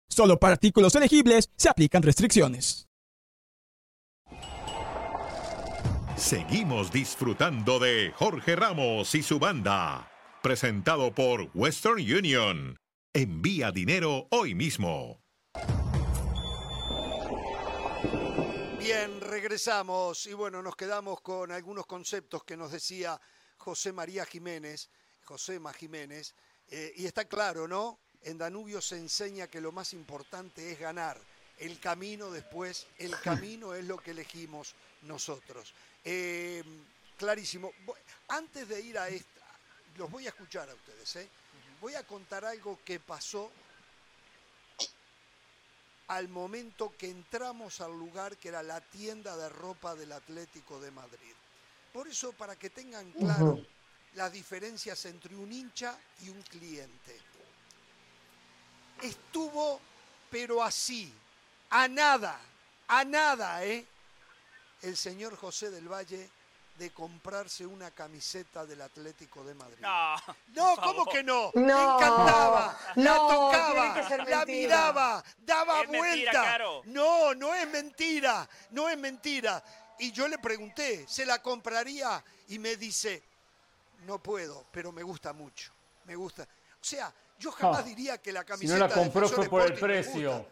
Solo para artículos elegibles se aplican restricciones. Seguimos disfrutando de Jorge Ramos y su banda. Presentado por Western Union. Envía dinero hoy mismo. Bien, regresamos y bueno, nos quedamos con algunos conceptos que nos decía José María Jiménez, Josema Jiménez, eh, y está claro, ¿no? En Danubio se enseña que lo más importante es ganar. El camino después, el camino es lo que elegimos nosotros. Eh, clarísimo. Antes de ir a esta, los voy a escuchar a ustedes, ¿eh? Voy a contar algo que pasó al momento que entramos al lugar que era la tienda de ropa del Atlético de Madrid. Por eso, para que tengan claro las diferencias entre un hincha y un cliente. Estuvo, pero así, a nada, a nada, ¿eh? El señor José del Valle de comprarse una camiseta del Atlético de Madrid. No, No, ¿cómo que no? No, Le encantaba, la no, tocaba, la miraba, daba Es vuelta. No, no es mentira, no es mentira. Y yo le pregunté, ¿se la compraría? Y me dice, no puedo, pero me gusta mucho, me gusta. O sea, yo jamás Ah, diría que la Si camiseta no la compró fue por el precio.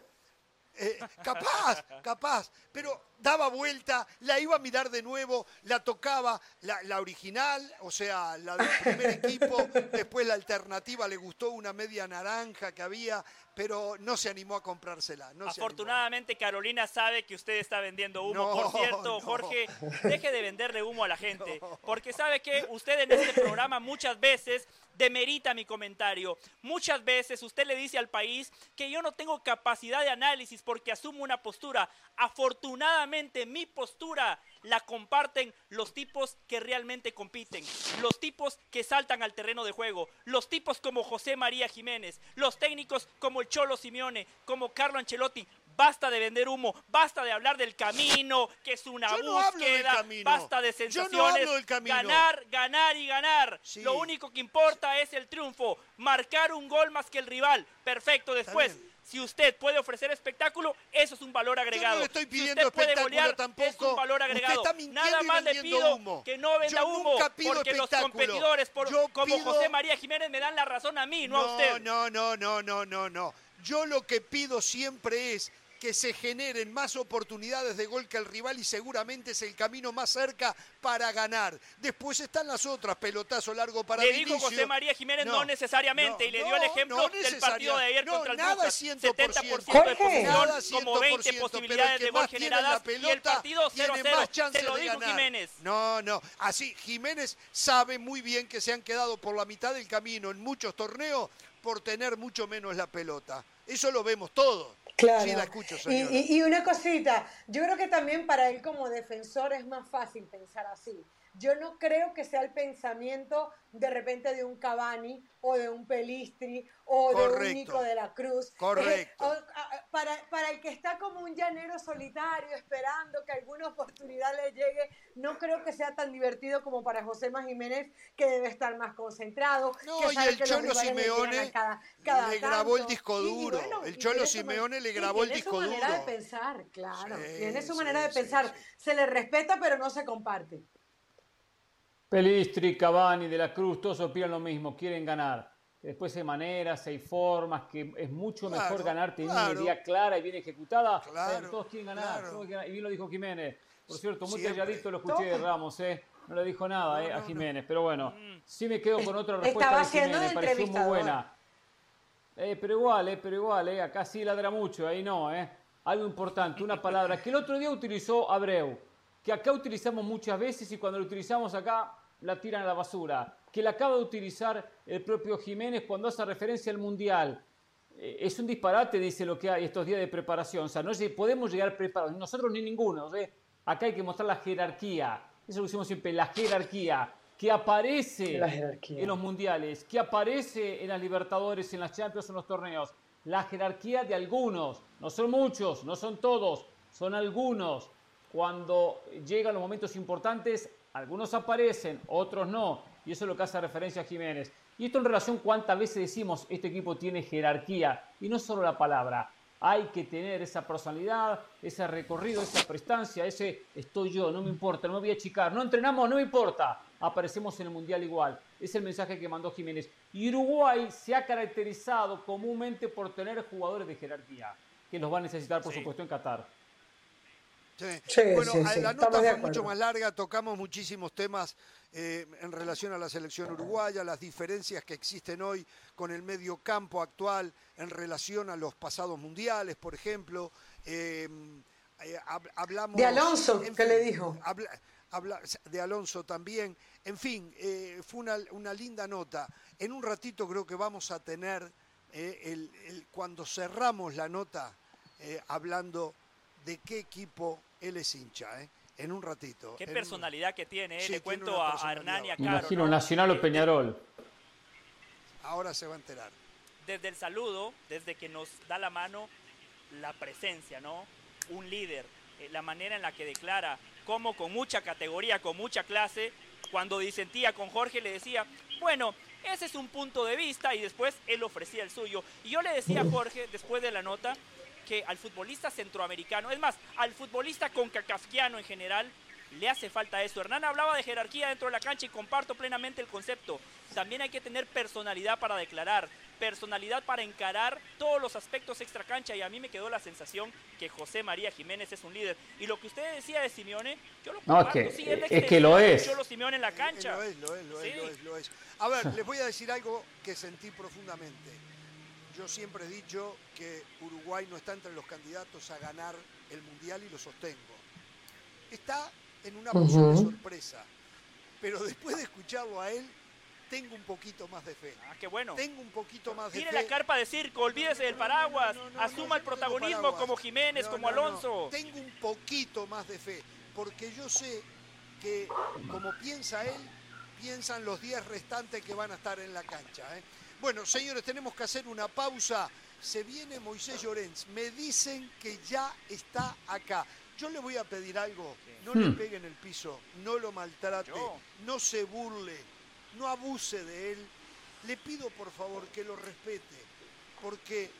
Eh, capaz, capaz, pero daba vuelta, la iba a mirar de nuevo, la tocaba, la, la original, o sea, la del primer equipo, después la alternativa le gustó una media naranja que había, pero no se animó a comprársela. No se animó. Afortunadamente Carolina sabe que usted está vendiendo humo. No, Por cierto, no. Jorge, deje de venderle humo a la gente. Porque sabe que usted en este programa muchas veces demerita mi comentario. Muchas veces usted le dice al país que yo no tengo capacidad de análisis porque asumo una postura. Afortunadamente mi postura la comparten los tipos que realmente compiten, los tipos que saltan al terreno de juego, los tipos como José María Jiménez, los técnicos como el Cholo Simeone, como Carlo Ancelotti. Basta de vender humo, basta de hablar del camino, que es una Yo no hablo del búsqueda, camino. basta de Yo no sensaciones, hablo del camino. ganar, ganar y ganar. Sí. Lo único que importa es el triunfo, marcar un gol más que el rival. Perfecto, después. Si usted puede ofrecer espectáculo, eso es un valor agregado. Yo no le estoy Si pidiendo usted puede golear, tampoco. es un valor Usted agregado. está mintiendo Nada más le pido humo. que no venda humo, porque los competidores por- como José María Jiménez me dan la razón a mí, no, a usted. No, no, no, no, no, no. Yo lo que pido siempre es que se generen más oportunidades de gol que el rival y seguramente es el camino más cerca para ganar. Después están las otras, pelotazo largo para Le dijo. José María Jiménez no, necesariamente y le dio el ejemplo no del partido de ayer no, contra el nada Brujas. es 100%. 70% de Nada como 20 100%, pero el posibilidades que de gol tiene la generadas y el pelota partido 0 tiene 0. más chances Se lo de dijo ganar. Jiménez. No, no. Así, Jiménez sabe muy bien que se han quedado por la mitad del camino en muchos torneos por tener mucho menos la pelota. Eso lo vemos todos. Claro. Sí, la escucho, y, señora. y- y una cosita, yo creo que también para él como defensor es más fácil pensar así. Yo no creo que sea el pensamiento de repente de un Cavani o de un Pelistri o de un Correcto. Nico de la Cruz. Correcto. Eh, o- para, para el que está como un llanero solitario esperando que alguna oportunidad le llegue, no creo que sea tan divertido como para José Más Jiménez, que debe estar más concentrado. No, que y el que Cholo Simeone cada- cada le grabó el tanto. disco Y- y duro. bueno, El y Cholo tiene Simeone le y grabó el tiene disco su manera duro. de pensar, claro. Sí, tiene su sí, manera de sí, pensar. Se le respeta, pero no se comparte. Pelistri, Cavani, De la Cruz, todos opinan lo mismo, quieren ganar. Después hay maneras, hay formas, que es mucho Claro, mejor ganar teniendo claro. una idea clara y bien ejecutada. Claro, Eh, todos quieren ganar, claro. todos quieren ganar. y bien lo dijo Jiménez. Por cierto, muy Siempre. calladito lo escuché de Ramos, ¿eh? No le dijo nada eh, a Jiménez, pero bueno, Mm. sí me quedo con otra Estaba respuesta de haciendo Jiménez, de pareció muy buena. Eh, pero igual, eh, pero igual, eh, acá sí ladra mucho, ahí no, eh. Algo importante, una palabra que el otro día utilizó Abreu, que acá utilizamos muchas veces y cuando lo utilizamos acá la tiran a la basura, que la acaba de utilizar el propio Jiménez cuando hace referencia al Mundial. Eh, es un disparate, dice lo que hay estos días de preparación. O sea, no podemos llegar preparados, nosotros ni ninguno. ¿eh? Acá hay que mostrar la jerarquía. Eso lo decimos siempre, la jerarquía que aparece La en los mundiales, que aparece en las Libertadores, en las Champions, en los torneos. La jerarquía de algunos, no son muchos, no son todos, son algunos. cuando llegan los momentos importantes, algunos aparecen, otros no. Y eso es lo que hace referencia a Jiménez. Y esto en relación cuántas veces decimos, este equipo tiene jerarquía. Y no solo la palabra, hay que tener esa personalidad, ese recorrido, esa prestancia, ese estoy yo, no me importa, no me voy a achicar, no entrenamos, no me importa, aparecemos en el Mundial igual. Es el mensaje que mandó Jiménez. Y Uruguay se ha caracterizado comúnmente por tener jugadores de jerarquía, que los va a necesitar, por supuesto, en Qatar. Sí. bueno, la nota fue mucho más larga, tocamos muchísimos temas eh, en relación a la selección uruguaya, las diferencias que existen hoy con el medio campo actual en relación a los pasados mundiales, por ejemplo. Em, eh, hablamos... De Alonso, ¿qué le dijo? de Alonso también. En fin, eh, fue una, linda nota. En un ratito creo que vamos a tener, el, cuando cerramos la nota, hablando de qué equipo él es hincha, ¿eh? en un ratito. Qué personalidad que tiene, ¿eh? le cuento a, Hernán y a Caro. Imagino Nacional o Peñarol. Ahora se va a enterar. Desde el saludo, desde que nos da la mano, la presencia, ¿no? Un líder, eh, la manera en la que declara, como con mucha categoría, con mucha clase, cuando disentía con Jorge le decía, bueno, ese es un punto de vista y después él ofrecía el suyo. Y yo le decía a Jorge, después de la nota, que al futbolista centroamericano, es más, al futbolista concacafquiano en general, le hace falta eso. Hernán hablaba de jerarquía dentro de la cancha y comparto plenamente el concepto. También hay que tener personalidad para declarar, personalidad para encarar todos los aspectos extra cancha y a mí me quedó la sensación que José María Jiménez es un líder. Y lo que usted decía de Simeone, yo lo comparto. No, es que, es, que lo es. Yo lo Simeone en la cancha. Lo es, lo es, lo es, lo es. A ver, les voy a decir algo que sentí profundamente. Yo siempre he dicho que Uruguay no está entre los candidatos a ganar el Mundial y lo sostengo. Está en una posición de sorpresa, pero después de escucharlo a él, tengo un poquito más de fe. Ah, qué bueno. Tengo un poquito más de Tiene fe. la carpa de circo, olvídese del paraguas, asuma el protagonismo como Jiménez, como Alonso. Tengo un poquito más de fe, porque yo sé que como piensa él, piensan los 10 restantes que van a estar en la cancha. ¿eh? Bueno, señores, tenemos que hacer una pausa. Se viene Moisés Llorens. Me dicen que ya está acá. Yo le voy a pedir algo. No le hmm. pegue en el piso, no lo maltrate, no se burle, no abuse de él. Le pido por favor que lo respete, porque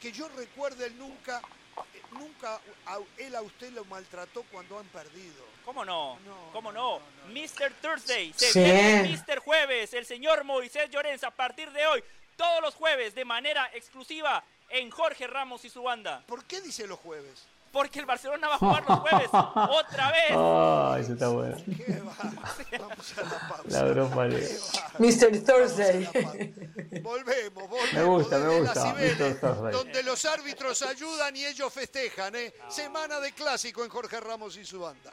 que yo recuerde él nunca nunca él a usted lo maltrató cuando han perdido. ¿Cómo no? ¿Cómo no? Mr. Thursday, se viene Mr. Jueves, el señor Moisés Llorens a partir de hoy, todos los jueves de manera exclusiva en Jorge Ramos y su banda. ¿Por qué dice los jueves? porque el Barcelona va a jugar los jueves otra vez. Oh, eso está bueno. ¿Qué va? Vamos a la pausa. La broma Mr. Thursday. Volvemos, volvemos. Me gusta, me gusta. Cibeles, donde los árbitros ayudan y ellos festejan. ¿eh? Semana de clásico en Jorge Ramos y su banda.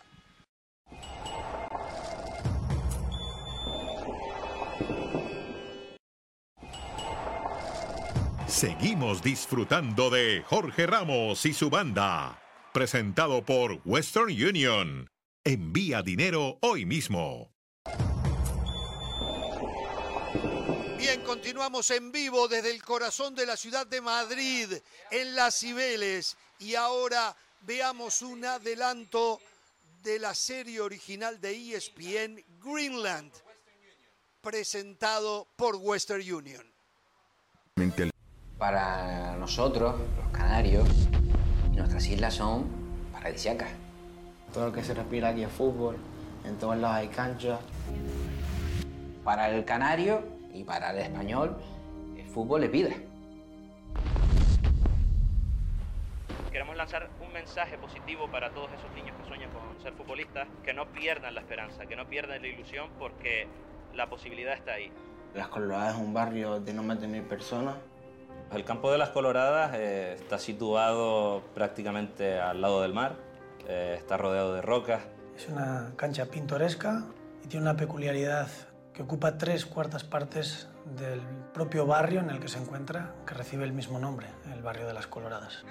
Seguimos disfrutando de Jorge Ramos y su banda presentado por Western Union. Envía dinero hoy mismo. Bien, continuamos en vivo desde el corazón de la ciudad de Madrid, en Las Cibeles. Y ahora veamos un adelanto de la serie original de ESPN, Greenland, presentado por Western Union. Para nosotros, los canarios, nuestras islas son paradisíacas. Todo lo que se respira aquí es fútbol, en todos lados hay canchas. Para el canario y para el español, el fútbol es vida. Queremos lanzar un mensaje positivo para todos esos niños que sueñan con ser futbolistas, que no pierdan la esperanza, que no pierdan la ilusión porque la posibilidad está ahí. Las Coloradas es un barrio de no mantener personas, el campo de las Coloradas eh, está situado prácticamente al lado del mar, eh, está rodeado de rocas. Es una cancha pintoresca y tiene una peculiaridad que ocupa tres cuartas partes del propio barrio en el que se encuentra, que recibe el mismo nombre, el barrio de las Coloradas.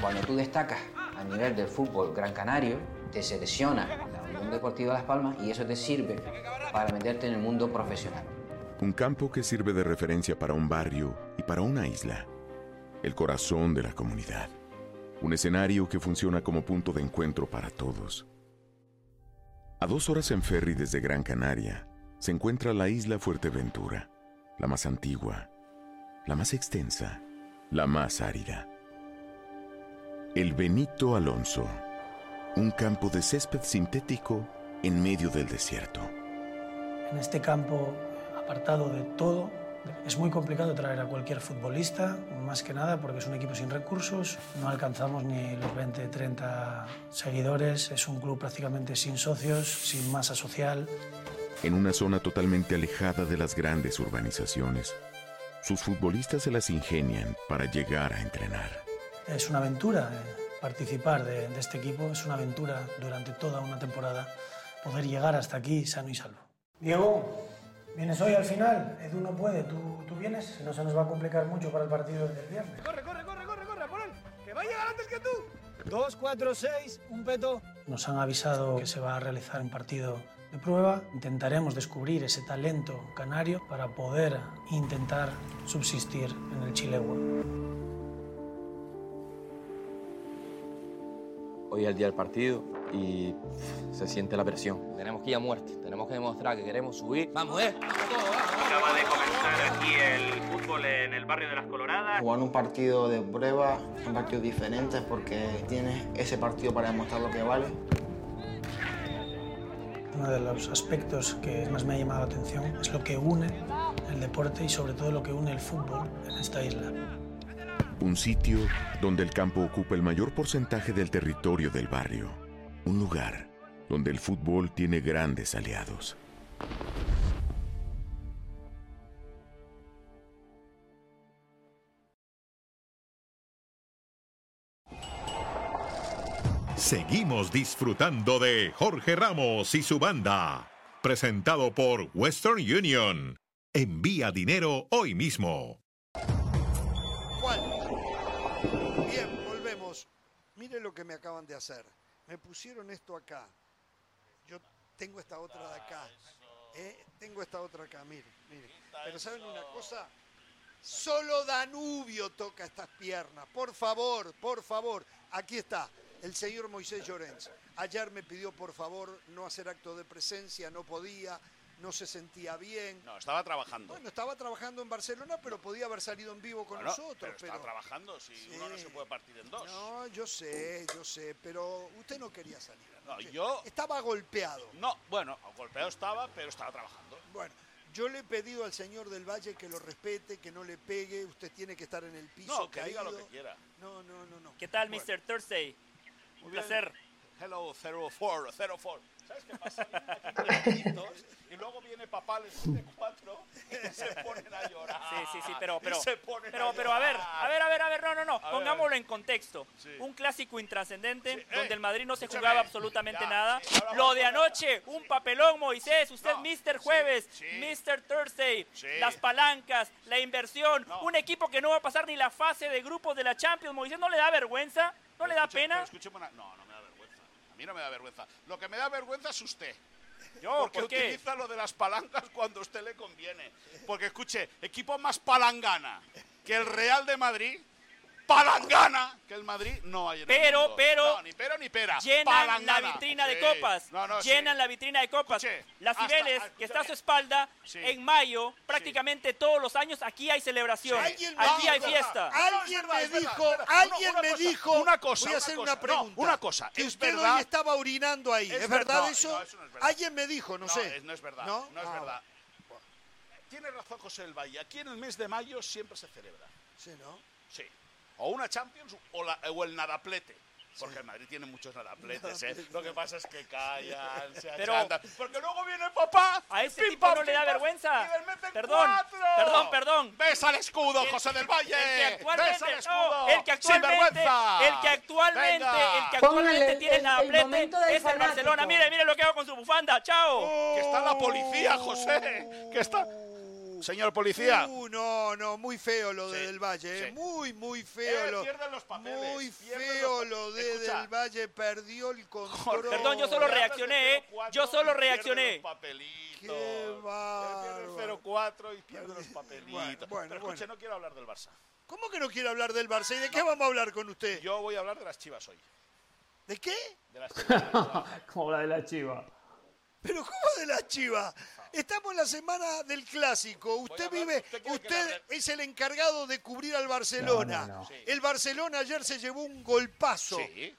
Cuando tú destacas a nivel del fútbol gran canario, te selecciona la Unión Deportiva Las Palmas y eso te sirve para meterte en el mundo profesional. Un campo que sirve de referencia para un barrio y para una isla. El corazón de la comunidad. Un escenario que funciona como punto de encuentro para todos. A dos horas en ferry desde Gran Canaria se encuentra la isla Fuerteventura, la más antigua, la más extensa, la más árida. El Benito Alonso, un campo de césped sintético en medio del desierto. En este campo, apartado de todo, es muy complicado traer a cualquier futbolista, más que nada porque es un equipo sin recursos, no alcanzamos ni los 20, 30 seguidores, es un club prácticamente sin socios, sin masa social. En una zona totalmente alejada de las grandes urbanizaciones, sus futbolistas se las ingenian para llegar a entrenar. Es una aventura eh, participar de, de este equipo, es una aventura durante toda una temporada poder llegar hasta aquí sano y salvo. Diego, ¿vienes hoy al final? Edu no puede, ¿tú, tú vienes? Si no se nos va a complicar mucho para el partido del viernes. Corre, corre, corre, corre, corre, por él. Que va a llegar antes que tú. Dos, cuatro, seis, un peto. Nos han avisado que se va a realizar un partido de prueba. Intentaremos descubrir ese talento canario para poder intentar subsistir en el Chilegua. Hoy es el día del partido y se siente la presión. Tenemos que ir a muerte, tenemos que demostrar que queremos subir. ¡Vamos, eh! Acaba de comenzar aquí el fútbol en el barrio de las Coloradas. Jugar un partido de prueba, un partido diferente porque tienes ese partido para demostrar lo que vale. Uno de los aspectos que más me ha llamado la atención es lo que une el deporte y sobre todo lo que une el fútbol en esta isla. Un sitio donde el campo ocupa el mayor porcentaje del territorio del barrio. Un lugar donde el fútbol tiene grandes aliados. Seguimos disfrutando de Jorge Ramos y su banda. Presentado por Western Union. Envía dinero hoy mismo. Juan. Bien, volvemos. Mire lo que me acaban de hacer. Me pusieron esto acá. Yo tengo esta otra de acá. ¿eh? Tengo esta otra acá, mire, mire. Pero ¿saben una cosa? Solo Danubio toca estas piernas. Por favor, por favor. Aquí está el señor Moisés Llorens. Ayer me pidió por favor no hacer acto de presencia, no podía, no se sentía bien. No, estaba trabajando. Bueno, estaba trabajando en Barcelona, pero podía haber salido en vivo con Bueno, nosotros. pero Pero, está trabajando, si uno no se puede partir en dos. No, yo sé, yo sé, pero usted no quería salir. No, yo... Estaba golpeado. No, bueno, golpeado estaba, pero estaba trabajando. Bueno, yo le he pedido al señor del Valle que lo respete, que no le pegue. Usted tiene que estar en el piso. No, que diga lo caído. que quiera. No, no, no, no. ¿Qué tal, Bueno. Mr. Thursday? Un placer. Hello, 04, 04. ¿Sabes qué pasa? Y luego viene papá, les cuatro y se ponen a llorar. Sí, sí, sí, pero, pero, pero, pero a ver, a ver, a ver, a ver, no, no, no, pongámoslo en contexto. Un clásico intrascendente donde el Madrid no se jugaba absolutamente nada. Lo de anoche, un papelón, Moisés, usted Mr. Jueves. Mr. Thursday, las palancas, la inversión, un equipo que no va a pasar ni la fase de grupos de la Champions, Moisés, ¿no le da vergüenza? ¿No le da pena? No, no me da vergüenza. A mí no me da vergüenza. Lo que me da vergüenza es usted. Yo, Porque ¿por qué? utiliza lo de las palancas cuando a usted le conviene. Porque escuche, equipo más palangana que el Real de Madrid, palangana que el Madrid, no hay en el Pero, mundo. pero, No, ni pero ni pera. Llenan palangana. la vitrina de Sí. copas. No, no, sí. llenan la vitrina de copas. Escuche, Las Cibeles, ah, que está a su espalda, Sí. en mayo, prácticamente todos los años, aquí hay celebración. Alguien Aquí hay fiesta. Alguien verdad, me dijo, alguien me dijo, una cosa, voy a una hacer cosa. una pregunta. No, una cosa, que usted hoy estaba orinando ahí, ¿es, verdad eso? Alguien me dijo, no, sé. no es verdad. ¿No? No, es Ah, verdad. Tiene razón José del Valle. Aquí en el mes de mayo siempre se celebra. Sí, ¿no? Sí. O una Champions o, la- o el nadaplete. Porque el Madrid tiene muchos nadapletes, ¿eh? Lo que pasa es que callan, se Pero- achantan. Porque luego viene el papá. A ese pim, tipo pam, no le da pam, vergüenza. y les meten Perdón, cuatro. perdón, perdón. ¡Besa el escudo, El- José del Valle! El que actualmente, ¡Besa el no, escudo! el que actualmente, el que actualmente, Venga. el que actualmente Póngale tiene el- la el plete momento del es el. Barcelona. Mire, mire lo que hago con su bufanda. Chao. Que está la policía, José. Que está... Señor policía. Uh, no, no, muy feo lo de Sí, Del Valle, eh, sí. muy, muy feo. Eh, lo, pierden los papeles, muy feo los- lo de Escucha. Del Valle, perdió el control. Perdón, yo solo reaccioné, ¿eh? 0-4 Yo solo pierde reaccioné. los papelitos. Qué Pierdo el 0-4 y pierdo los papelitos. Bueno, bueno, Pero escuche, bueno. no quiero hablar del Barça. ¿Cómo que no quiere hablar del Barça? ¿Y de qué vamos a hablar con usted? Yo voy a hablar de las chivas hoy. ¿De qué? De las chivas. Como la de la chiva. ¿Pero cómo de la chiva? Estamos en la semana del clásico. Usted vive, usted es el encargado de cubrir al Barcelona. No, no, no. Sí. El Barcelona ayer se llevó un golpazo. Sí.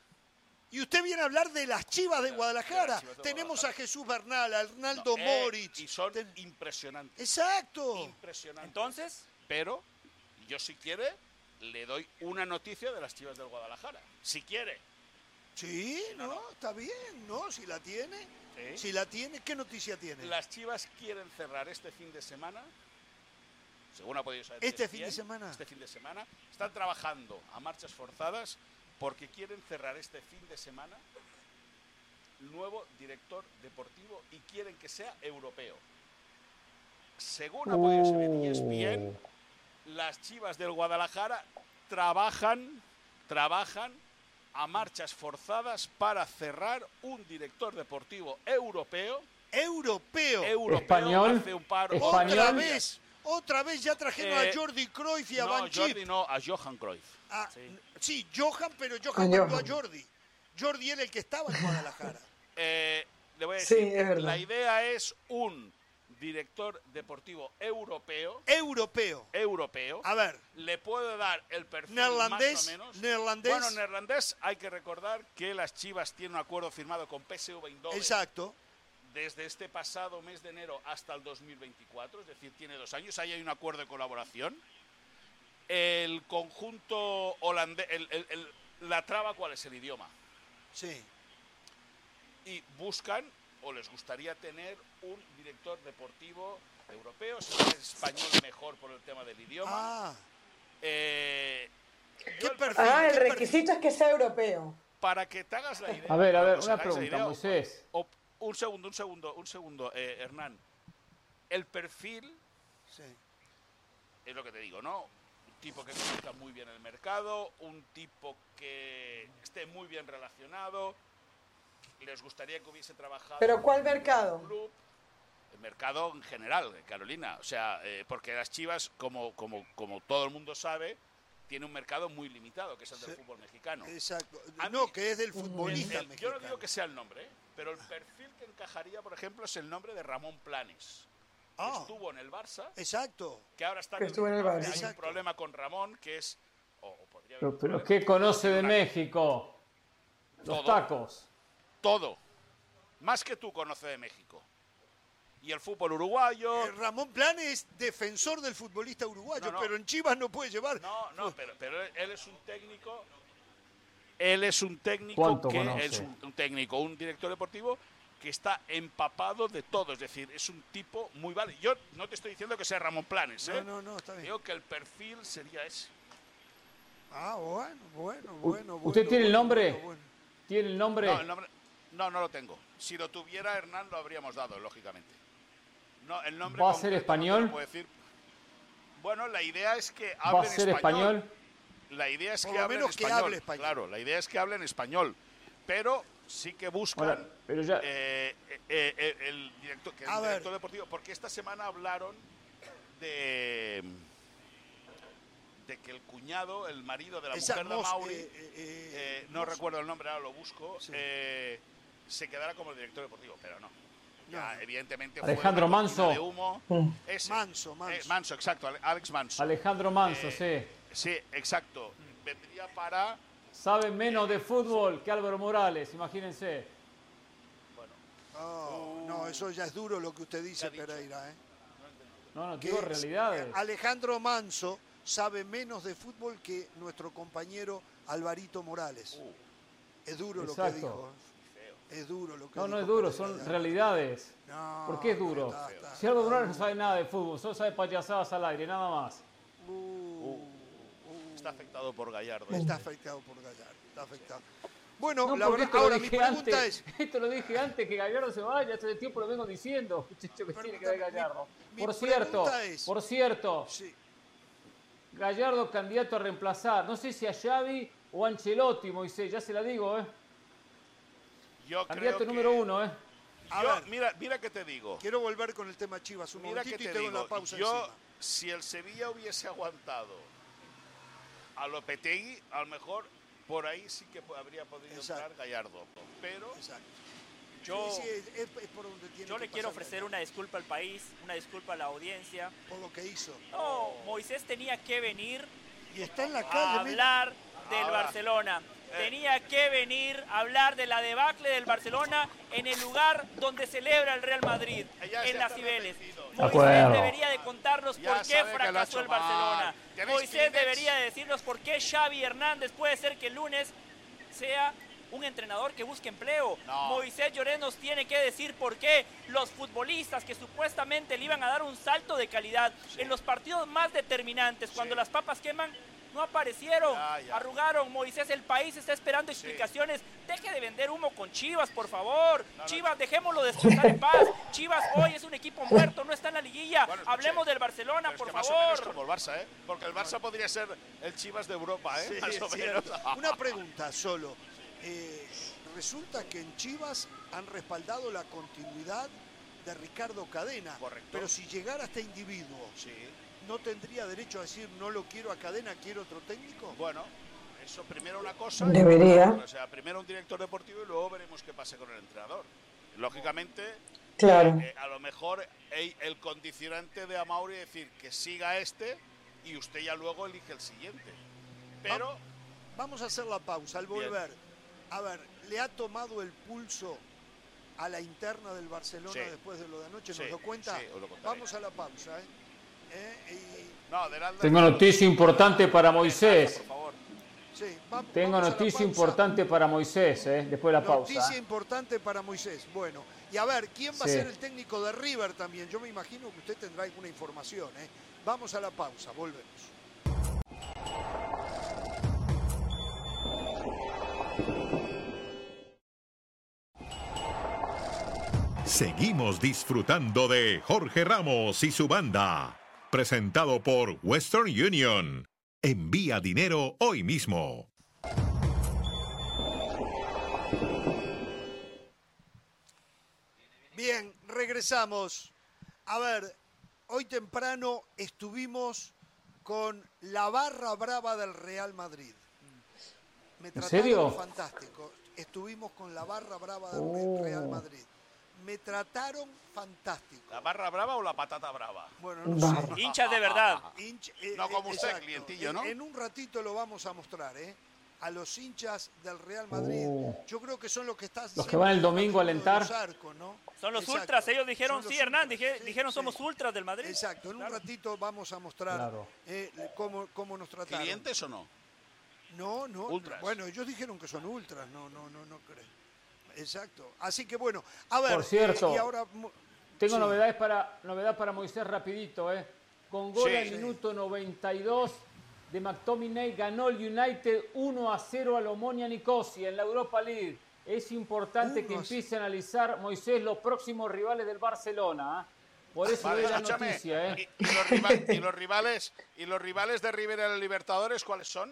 Y usted viene a hablar de las chivas de Guadalajara. chivas de Tenemos Guadalajara. a Jesús Bernal, a Arnaldo No, eh, Moritz. Y son impresionantes. Exacto. Impresionantes. Entonces, Pero yo si quiere le doy una noticia de las chivas del Guadalajara. Si quiere. Sí, no, está bien, ¿no? Si la tiene. Sí. Si la tiene, ¿qué noticia tiene? Las chivas quieren cerrar este fin de semana. Según ha podido saber. ¿Este fin de semana? Este fin de semana. Están trabajando a marchas forzadas porque quieren cerrar este fin de semana nuevo director deportivo y quieren que sea europeo. Según ha podido saber E ESPN, las chivas del Guadalajara trabajan, trabajan a marchas forzadas para cerrar un director deportivo europeo. Europeo. Europeo Español, hace un par español. Otra vez, otra vez ya trajeron Eh, a Jordi Cruyff y a no, Van Jordi no, a Johan Cruyff. Ah, sí. Johan, pero Johan mandó a. Jordi. Jordi era el que estaba en Guadalajara. Eh, le voy a Sí, es verdad. la idea es un director deportivo europeo, Europeo. europeo. A ver, Le puedo dar el perfil Neerlandés, más o menos. neerlandés. Bueno, neerlandés hay que recordar que las Chivas tienen un acuerdo firmado con PSV Eindhoven exacto. desde este pasado mes de enero hasta el 2024, es decir, tiene dos años. Ahí hay un acuerdo de colaboración. El conjunto holandés, el- el- el- la traba, ¿cuál es el idioma? Sí. y buscan o les gustaría tener un director deportivo europeo, si es español mejor por el tema del idioma. Ah, Eh, ¿qué perfil? Ah, el qué perfil? requisito es que sea europeo. para que te hagas la idea. A ver, a ver, una pregunta, idea, Moisés. o- un segundo, un segundo, un segundo, eh, Hernán. El perfil Sí. es lo que te digo, ¿no? Un tipo que conozca muy bien el mercado, un tipo que esté muy bien relacionado. Les gustaría que hubiese trabajado. ¿Pero cuál mercado? club, mercado en general, eh, Carolina. O sea, eh, porque las Chivas, como, como, como todo el mundo sabe, tiene un mercado muy limitado, que es el del Sí. fútbol mexicano. Exacto. A No, mí- que es del futbolista El- yo mexicano. no digo que sea el nombre, ¿eh? pero el perfil que encajaría, por ejemplo, es el nombre de Ramón Planes. que Ah. Estuvo en el Barça, Exacto. que ahora está Que estuvo en el Barça. Hay un problema con Ramón, que es... o- o podría haber Pero, pero. ¿qué conoce de México? Los Todo. tacos. Todo. Más que tú conoce de México. Y el fútbol uruguayo... Eh, Ramón Plan es defensor del futbolista uruguayo, No, no. pero en Chivas no puede llevar. No, no, pero, pero él es un técnico. Él es un técnico ¿Cuánto que conoce? es un, un técnico, un director deportivo que está empapado de todo, es decir, es un tipo muy vale. Yo no te estoy diciendo que sea Ramón Planes, ¿eh? No, no, no, está bien. Digo que el perfil sería ese. Ah, bueno, bueno, bueno. ¿Usted bueno, tiene el nombre? bueno, bueno. ¿Tiene el nombre? No, el nombre, no, no lo tengo. Si lo tuviera Hernán lo habríamos dado, lógicamente. No, el nombre ¿Va a ser español? decir. Bueno, la idea es que ¿Va a ser español? La idea es Por que lo hable en menos que español. hable español. Claro, la idea es que hable en español. Pero sí que buscan Ahora, pero ya- eh, eh, eh, el director, que el director deportivo, porque esta semana hablaron de de que el cuñado, el marido de la Esa mujer de Mos- Mauri, eh, eh, eh, no Mos- recuerdo el nombre, ahora lo busco, Sí. eh, se quedara como el director deportivo, pero no. Ya, evidentemente Alejandro Manso. de humo. Mm. Ese. Manso, Manso. Eh, Manso, exacto, Ale- Alex Manso. Alejandro Manso, Eh, sí. Sí, exacto. Vendría para. Sabe menos de fútbol que Álvaro Morales, imagínense. No, no, eso ya es duro lo que usted dice. Pereira. ¿eh? No, no, digo es- realidades. Alejandro Manso sabe menos de fútbol que nuestro compañero Alvarito Morales. Uh. Es duro lo que Exacto. dijo. Es duro lo que No, no es duro, son realidades. No, ¿Por qué es duro? está- está- Si Morales no sabe nada de fútbol, solo sabe payasadas al aire, nada más. Uh, Está afectado por Gallardo. Está afectado por Gallardo. Está afectado. Bueno, No, la verdad, esto lo ahora mi dije pregunta antes, es. Esto lo dije antes que Gallardo se vaya, hace tiempo lo vengo diciendo. Muchacho, que tiene que ver mi- Gallardo. mi por cierto, es- por cierto, Sí, Gallardo candidato a reemplazar. No sé si a Xavi o a Ancelotti, Moisés, ya se la digo, ¿eh? Yo creo Candidato que- número uno, ¿eh? A Yo, ver. mira, mira que te digo. Quiero volver con el tema Chivas un Mira que y te tengo digo, pausa yo, encima. si el Sevilla hubiese aguantado a Lopetegui, a lo mejor por ahí sí que habría podido Exacto. entrar Gallardo. Pero Yo, Sí, sí, es, es- es por donde tiene yo que le quiero ofrecer una disculpa al país, una disculpa a la audiencia. por lo que hizo. No, Moisés tenía que venir Y está en la a calle. hablar del Ahora, Barcelona. Tenía que venir a hablar de la debacle del Barcelona en el lugar donde celebra el Real Madrid, en las Cibeles. Moisés debería de contarnos por qué fracasó el Barcelona. mal. ¿Tenéis Moisés debería de decirnos por qué Xavi Hernández puede ser que el lunes sea un entrenador que busque empleo. No. Moisés Llorens nos tiene que decir por qué los futbolistas que supuestamente le iban a dar un salto de calidad en los partidos más determinantes, cuando las papas queman, no aparecieron, Ya, ya. arrugaron. Moisés, el país está esperando explicaciones. Deje de vender humo con Chivas, por favor. Chivas, dejémoslo descansar en paz. Chivas hoy es un equipo muerto, no está en la liguilla. Bueno, Hablemos del Barcelona, Pero es por que más o menos favor. como el Barça, ¿eh? Porque el Barça podría ser el Chivas de Europa, ¿eh? Sí, más o es menos. cierto. Una pregunta solo. Eh, resulta que en Chivas han respaldado la continuidad de Ricardo Cadena. Correcto. Pero si llegara este individuo, Sí. ¿No tendría derecho a decir no lo quiero a Cadena, quiero otro técnico? Bueno, eso primero una cosa. y Debería. O sea, primero un director deportivo y luego veremos qué pasa con el entrenador. Lógicamente, Claro. eh, a lo mejor el, el condicionante de Amauri es decir que siga este y usted ya luego elige el siguiente. Pero Vamos a hacer la pausa al Bien. volver. A ver, ¿le ha tomado el pulso a la interna del Barcelona Sí. después de lo de anoche? ¿Nos Sí, lo cuenta? sí, os lo. Vamos a la pausa, ¿eh? Tengo noticia importante para Moisés. Tengo noticia importante para Moisés, eh, después de la pausa. Noticia importante para Moisés. Bueno, y a ver, ¿quién va a ser el técnico de River también? Yo me imagino que usted tendrá alguna información. ¿eh? Vamos a la pausa, volvemos. Seguimos disfrutando de Jorge Ramos y su banda. Presentado por Western Union. Envía dinero hoy mismo. Bien, regresamos. A ver, hoy temprano estuvimos con la barra brava del Real Madrid. Me ¿En serio? fantástico. Estuvimos con la barra brava del Oh. Real Madrid. Me trataron fantástico. ¿La barra brava o la patata brava? Bueno, no sé. Hinchas de verdad. Hinch- eh, No eh, como usted, exacto. clientillo, En- ¿no? En, un ratito lo vamos a mostrar, ¿eh? A los hinchas del Real Madrid. Oh. Yo creo que son los que están. Los que van el domingo a alentar. los arcos, ¿no? Son los Exacto. ultras, ellos dijeron, sí, Hernán, ultras, dije- sí, dijeron sí. somos ultras del Madrid. Exacto, en un ratito vamos a mostrar Claro. eh, cómo, cómo nos trataron. ¿Clientes o no? No, no. Ultras. Bueno, ellos dijeron que son ultras, no, no, no, no creo. Exacto. Así que bueno, a ver. Por cierto, eh, y ahora, mo- Tengo sí. novedades para, novedad para Moisés rapidito, ¿eh? Con gol Sí. al minuto 92 de McTominay ganó el United 1 a 0 al Omonia Nicosia en la Europa League. Es importante que empiece a analizar Moisés los próximos rivales del Barcelona. ¿ah? Por eso Vale, la noticia, ¿eh? y, y los rivales y los rivales de River en la Libertadores cuáles son?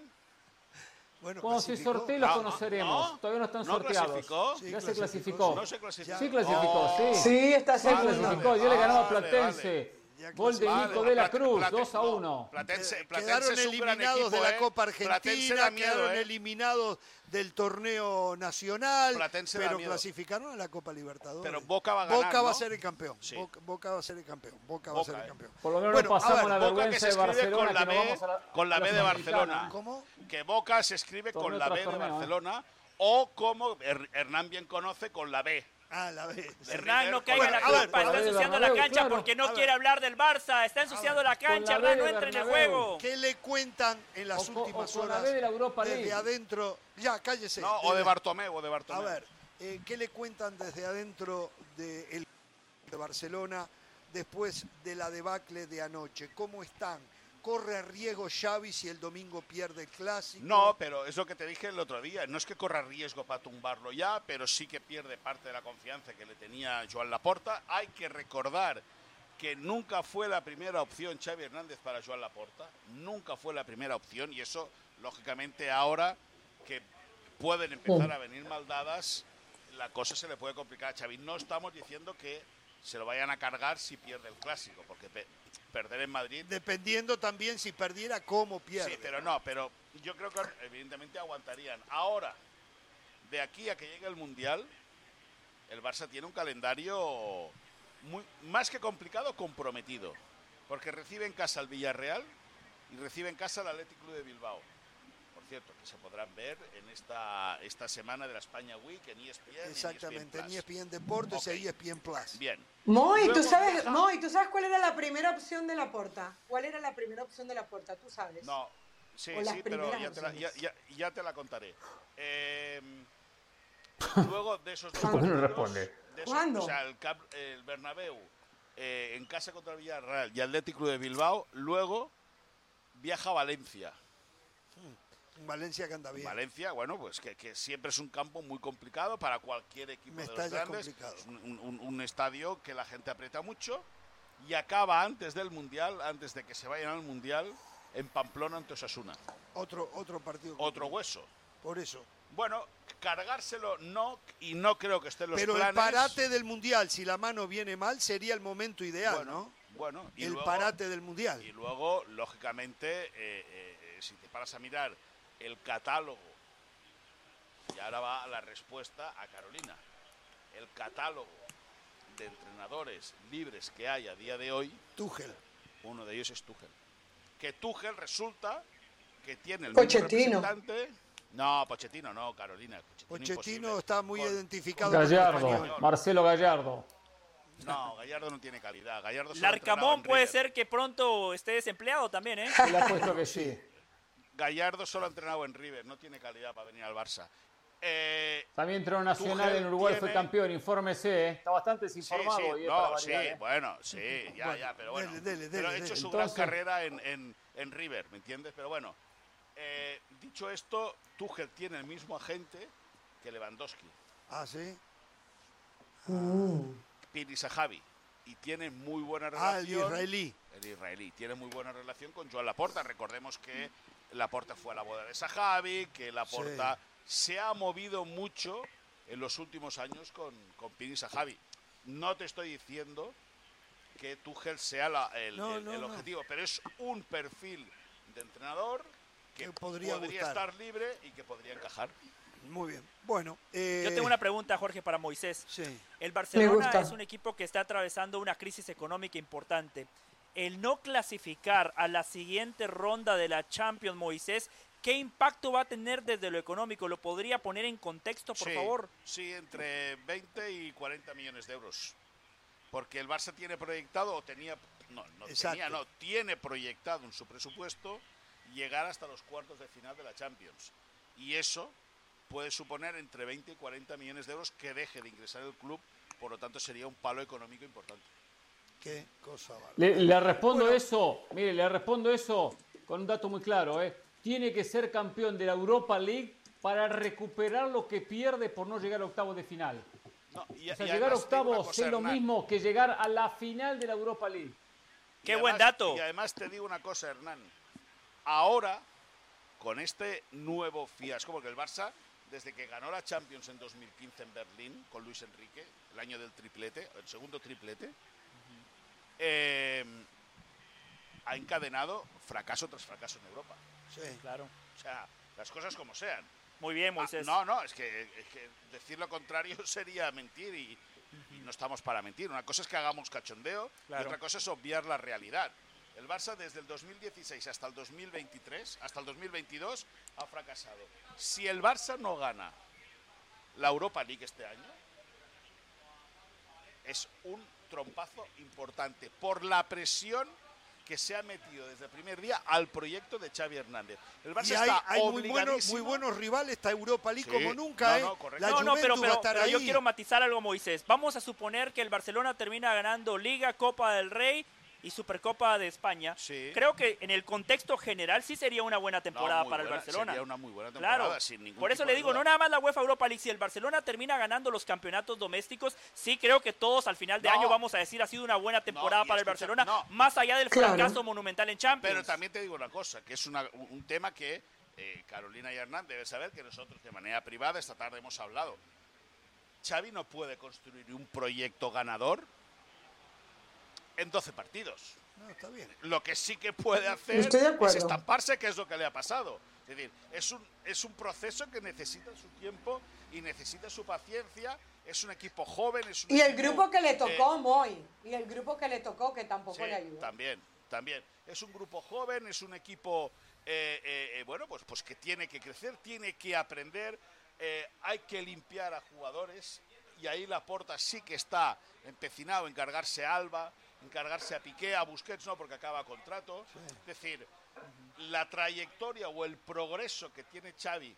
Bueno, Cuando se sortee los Ah, conoceremos. ¿no? Todavía no están ¿No sorteados. clasificó? Sí, ya se clasificó. No se clasificó. Sí clasificó, sí. Sí, está Se clasificó. Yo le ganaba a Vale, Platense. Ya Gol de. Nico de la Cruz, Plate- 2 a no, 1. Platense, Eh, Platense quedaron es un gran eliminados equipo, de la ¿eh? Copa Argentina, miedo, quedaron ¿eh? eliminados del torneo nacional, Platense pero clasificaron a la Copa Libertadores. Pero Boca va a ganar, Boca va a ser el campeón. Sí. Boca, Boca va a ser el campeón. Boca, va a ser el ¿eh? campeón. Por lo menos Bueno, pasamos ver, la Boca que vergüenza se de escribe Barcelona con la que B, vamos a la, con la B de. Barcelona. ¿Cómo? Que Boca se escribe Torneo con la B de torneo, ¿eh? Barcelona o como Her- Hernán bien conoce con la B. Ah, la vez. Hernán, no River, caiga en la a culpa, está ensuciando la cancha claro. porque A no quiere hablar del Barça, está ensuciando la cancha, Hernán, no entra en el juego. ¿Qué le cuentan en las últimas horas desde League. adentro? Ya, cállese. No, o de Bartomeu, o de A Bartomeu. ver, eh, ¿qué le cuentan desde adentro de, el- de Barcelona después de la debacle de anoche? ¿Cómo están? ¿Corre riesgo Xavi si el domingo pierde el clásico? No, pero es lo que te dije el otro día. No es que corra riesgo para tumbarlo ya, pero sí que pierde parte de la confianza que le tenía Joan Laporta. Hay que recordar que nunca fue la primera opción Xavi Hernández para Joan Laporta. Nunca fue la primera opción y eso, lógicamente, ahora que pueden empezar a venir maldadas, la cosa se le puede complicar a Xavi. No estamos diciendo que se lo vayan a cargar si pierde el clásico, porque pe- perder en Madrid Dependiendo también si perdiera, cómo pierde. Sí, pero no, pero yo creo que evidentemente aguantarían. Ahora, de aquí a que llegue el Mundial, el Barça tiene un calendario muy, más que complicado, comprometido. Porque recibe en casa al Villarreal y recibe en casa al Athletic Club de Bilbao. Cierto, que se podrán ver en esta, esta semana de la España Week en E ESPN. Exactamente, en ESPN Plus. ESPN Deportes Ok. e ESPN Plus. Bien. Moy, ¿tú sabes, Moy, ¿tú sabes cuál era la primera opción de la porta? ¿Cuál era la primera opción de la porta? Tú sabes. No, sí, sí, pero ya te, la, ya, ya- ya te la contaré. Eh, luego de esos dos ¿Por qué no responde? de esos- ¿Cuándo? O sea, el, el Bernabéu eh, en casa contra el Villarreal y Atlético de Bilbao, luego viaja a Valencia. En Valencia que anda bien. Valencia, bueno, pues que, que siempre es un campo muy complicado para cualquier equipo de los grandes. complicado. Es un, un- un estadio que la gente aprieta mucho y acaba antes del Mundial, antes de que se vayan al Mundial, en Pamplona ante Osasuna. Otro, otro partido. Otro hueso. Por eso. Bueno, cargárselo no, y no creo que esté los Pero planes. el parate del Mundial, si la mano viene mal, sería el momento ideal, Bueno, ¿no? Bueno, y el luego- parate del Mundial. Y luego, lógicamente, eh, eh, eh, si te paras a mirar el catálogo, y ahora va la respuesta a Carolina, el catálogo de entrenadores libres que hay a día de hoy, Tuchel. uno de ellos es Tuchel. Que Tuchel resulta que tiene el Pochettino. mismo representante. No, Pochettino no, Carolina. Pochettino, está muy Con- identificado con el Gallardo. Marcelo Gallardo. No, Gallardo no tiene calidad. Gallardo Larcamón puede ser que pronto esté desempleado también, ¿eh? Le apuesto que sí. Gallardo solo ha entrenado en River, no tiene calidad para venir al Barça. Eh, También entró Nacional en Uruguay, fue campeón, infórmese, ¿eh? está bastante desinformado. sí, y es no, sí, variar, ¿eh? bueno, sí, ya, Bueno, ya, pero bueno. dele, dele, pero ha hecho su gran carrera en, en- en River, ¿me entiendes? Pero bueno, eh, dicho esto, Tuchel tiene el mismo agente que Lewandowski, Ah, sí. Piri Sahabi, y tiene muy buena Ah, el relación. israelí. El israelí tiene muy buena relación con Joan Laporta. Recordemos que Laporta fue a la boda de Sahabi, que Laporta se ha movido mucho en los últimos años con, con Pini Sahabi. No te estoy diciendo que Tuchel sea la- el, No, el- no, el no. objetivo, pero es un perfil de entrenador que, Que podría estar libre y que podría encajar. Muy bien. Bueno. eh, Yo tengo una pregunta, Jorge, para Moisés. Sí. El Barcelona es un equipo que está atravesando una crisis económica importante. El no clasificar a la siguiente ronda de la Champions, Moisés, ¿qué impacto va a tener desde lo económico? ¿Lo podría poner en contexto, por Sí, favor? Sí, entre 20 y 40 millones de euros. Porque el Barça tiene proyectado, o tenía, no, no tenía, no, tiene proyectado en su presupuesto llegar hasta los cuartos de final de la Champions. Y eso puede suponer entre 20 y 40 millones de euros que deje de ingresar el club, por lo tanto sería un palo económico importante. Qué cosa bárbara. Le, le respondo eso, mire, le respondo eso con un dato muy claro, ¿eh? Tiene que ser campeón de la Europa League para recuperar lo que pierde por no llegar a octavos de final. No, y, O sea, y llegar a octavos es lo mismo que llegar a la final de la Europa League. y Qué buen además- dato. Y además te digo una cosa, Hernán. Ahora, con este nuevo fiasco, porque el Barça, desde que ganó la Champions en 2015 en Berlín con Luis Enrique, el año del triplete, el segundo triplete, eh, ha encadenado fracaso tras fracaso en Europa. Sí. Claro. O sea, las cosas como sean. Muy bien, Ah, Moisés. no, no, es que, es que decir lo contrario sería mentir y, y no estamos para mentir. Una cosa es que hagamos cachondeo Claro. y otra cosa es obviar la realidad. El Barça desde el 2016 hasta el 2023, hasta el 2022, ha fracasado. Si el Barça no gana la Europa League este año, es un trompazo importante por la presión que se ha metido desde el primer día al proyecto de Xavi Hernández. El Barça Y hay, está hay muy, buenos, muy buenos rivales, está Europa League Sí. como nunca, No, ¿eh? no, correcto. La No, no, pero, Juventus va pero, a estar pero yo quiero matizar algo, Moisés. Vamos a suponer que el Barcelona termina ganando Liga, Copa del Rey y Supercopa de España. Sí. Creo que en el contexto general sí sería una buena temporada para el Barcelona. sería una muy buena temporada, Claro. sin ningún Por eso le digo, duda. no nada más la UEFA Europa League. Si el Barcelona termina ganando los campeonatos domésticos, sí creo que todos al final de No. año vamos a decir ha sido una buena temporada para el Barcelona, no. más allá del Claro. fracaso monumental en Champions. Pero también te digo una cosa, que es una- un un tema que eh, Carolina y Hernán deben saber que nosotros de manera privada esta tarde hemos hablado. Xavi no puede construir un proyecto ganador en 12 partidos. No, está bien. Lo que sí que puede hacer es estamparse, que es lo que le ha pasado. Es decir, es un, es un proceso que necesita su tiempo y necesita su paciencia. Es un equipo joven, es un Y el grupo que le eh, tocó, Moy. Y el grupo que le tocó, que tampoco Sí, le ayudó. También, también. Es un grupo joven, es un equipo, eh, eh, eh, bueno, pues, pues que tiene que crecer, tiene que aprender, eh, hay que limpiar a jugadores y ahí Laporta sí que está empecinado en cargarse a Alba, en cargarse a Piqué, a Busquets no, porque acaba contrato. Es decir, la trayectoria o el progreso que tiene Xavi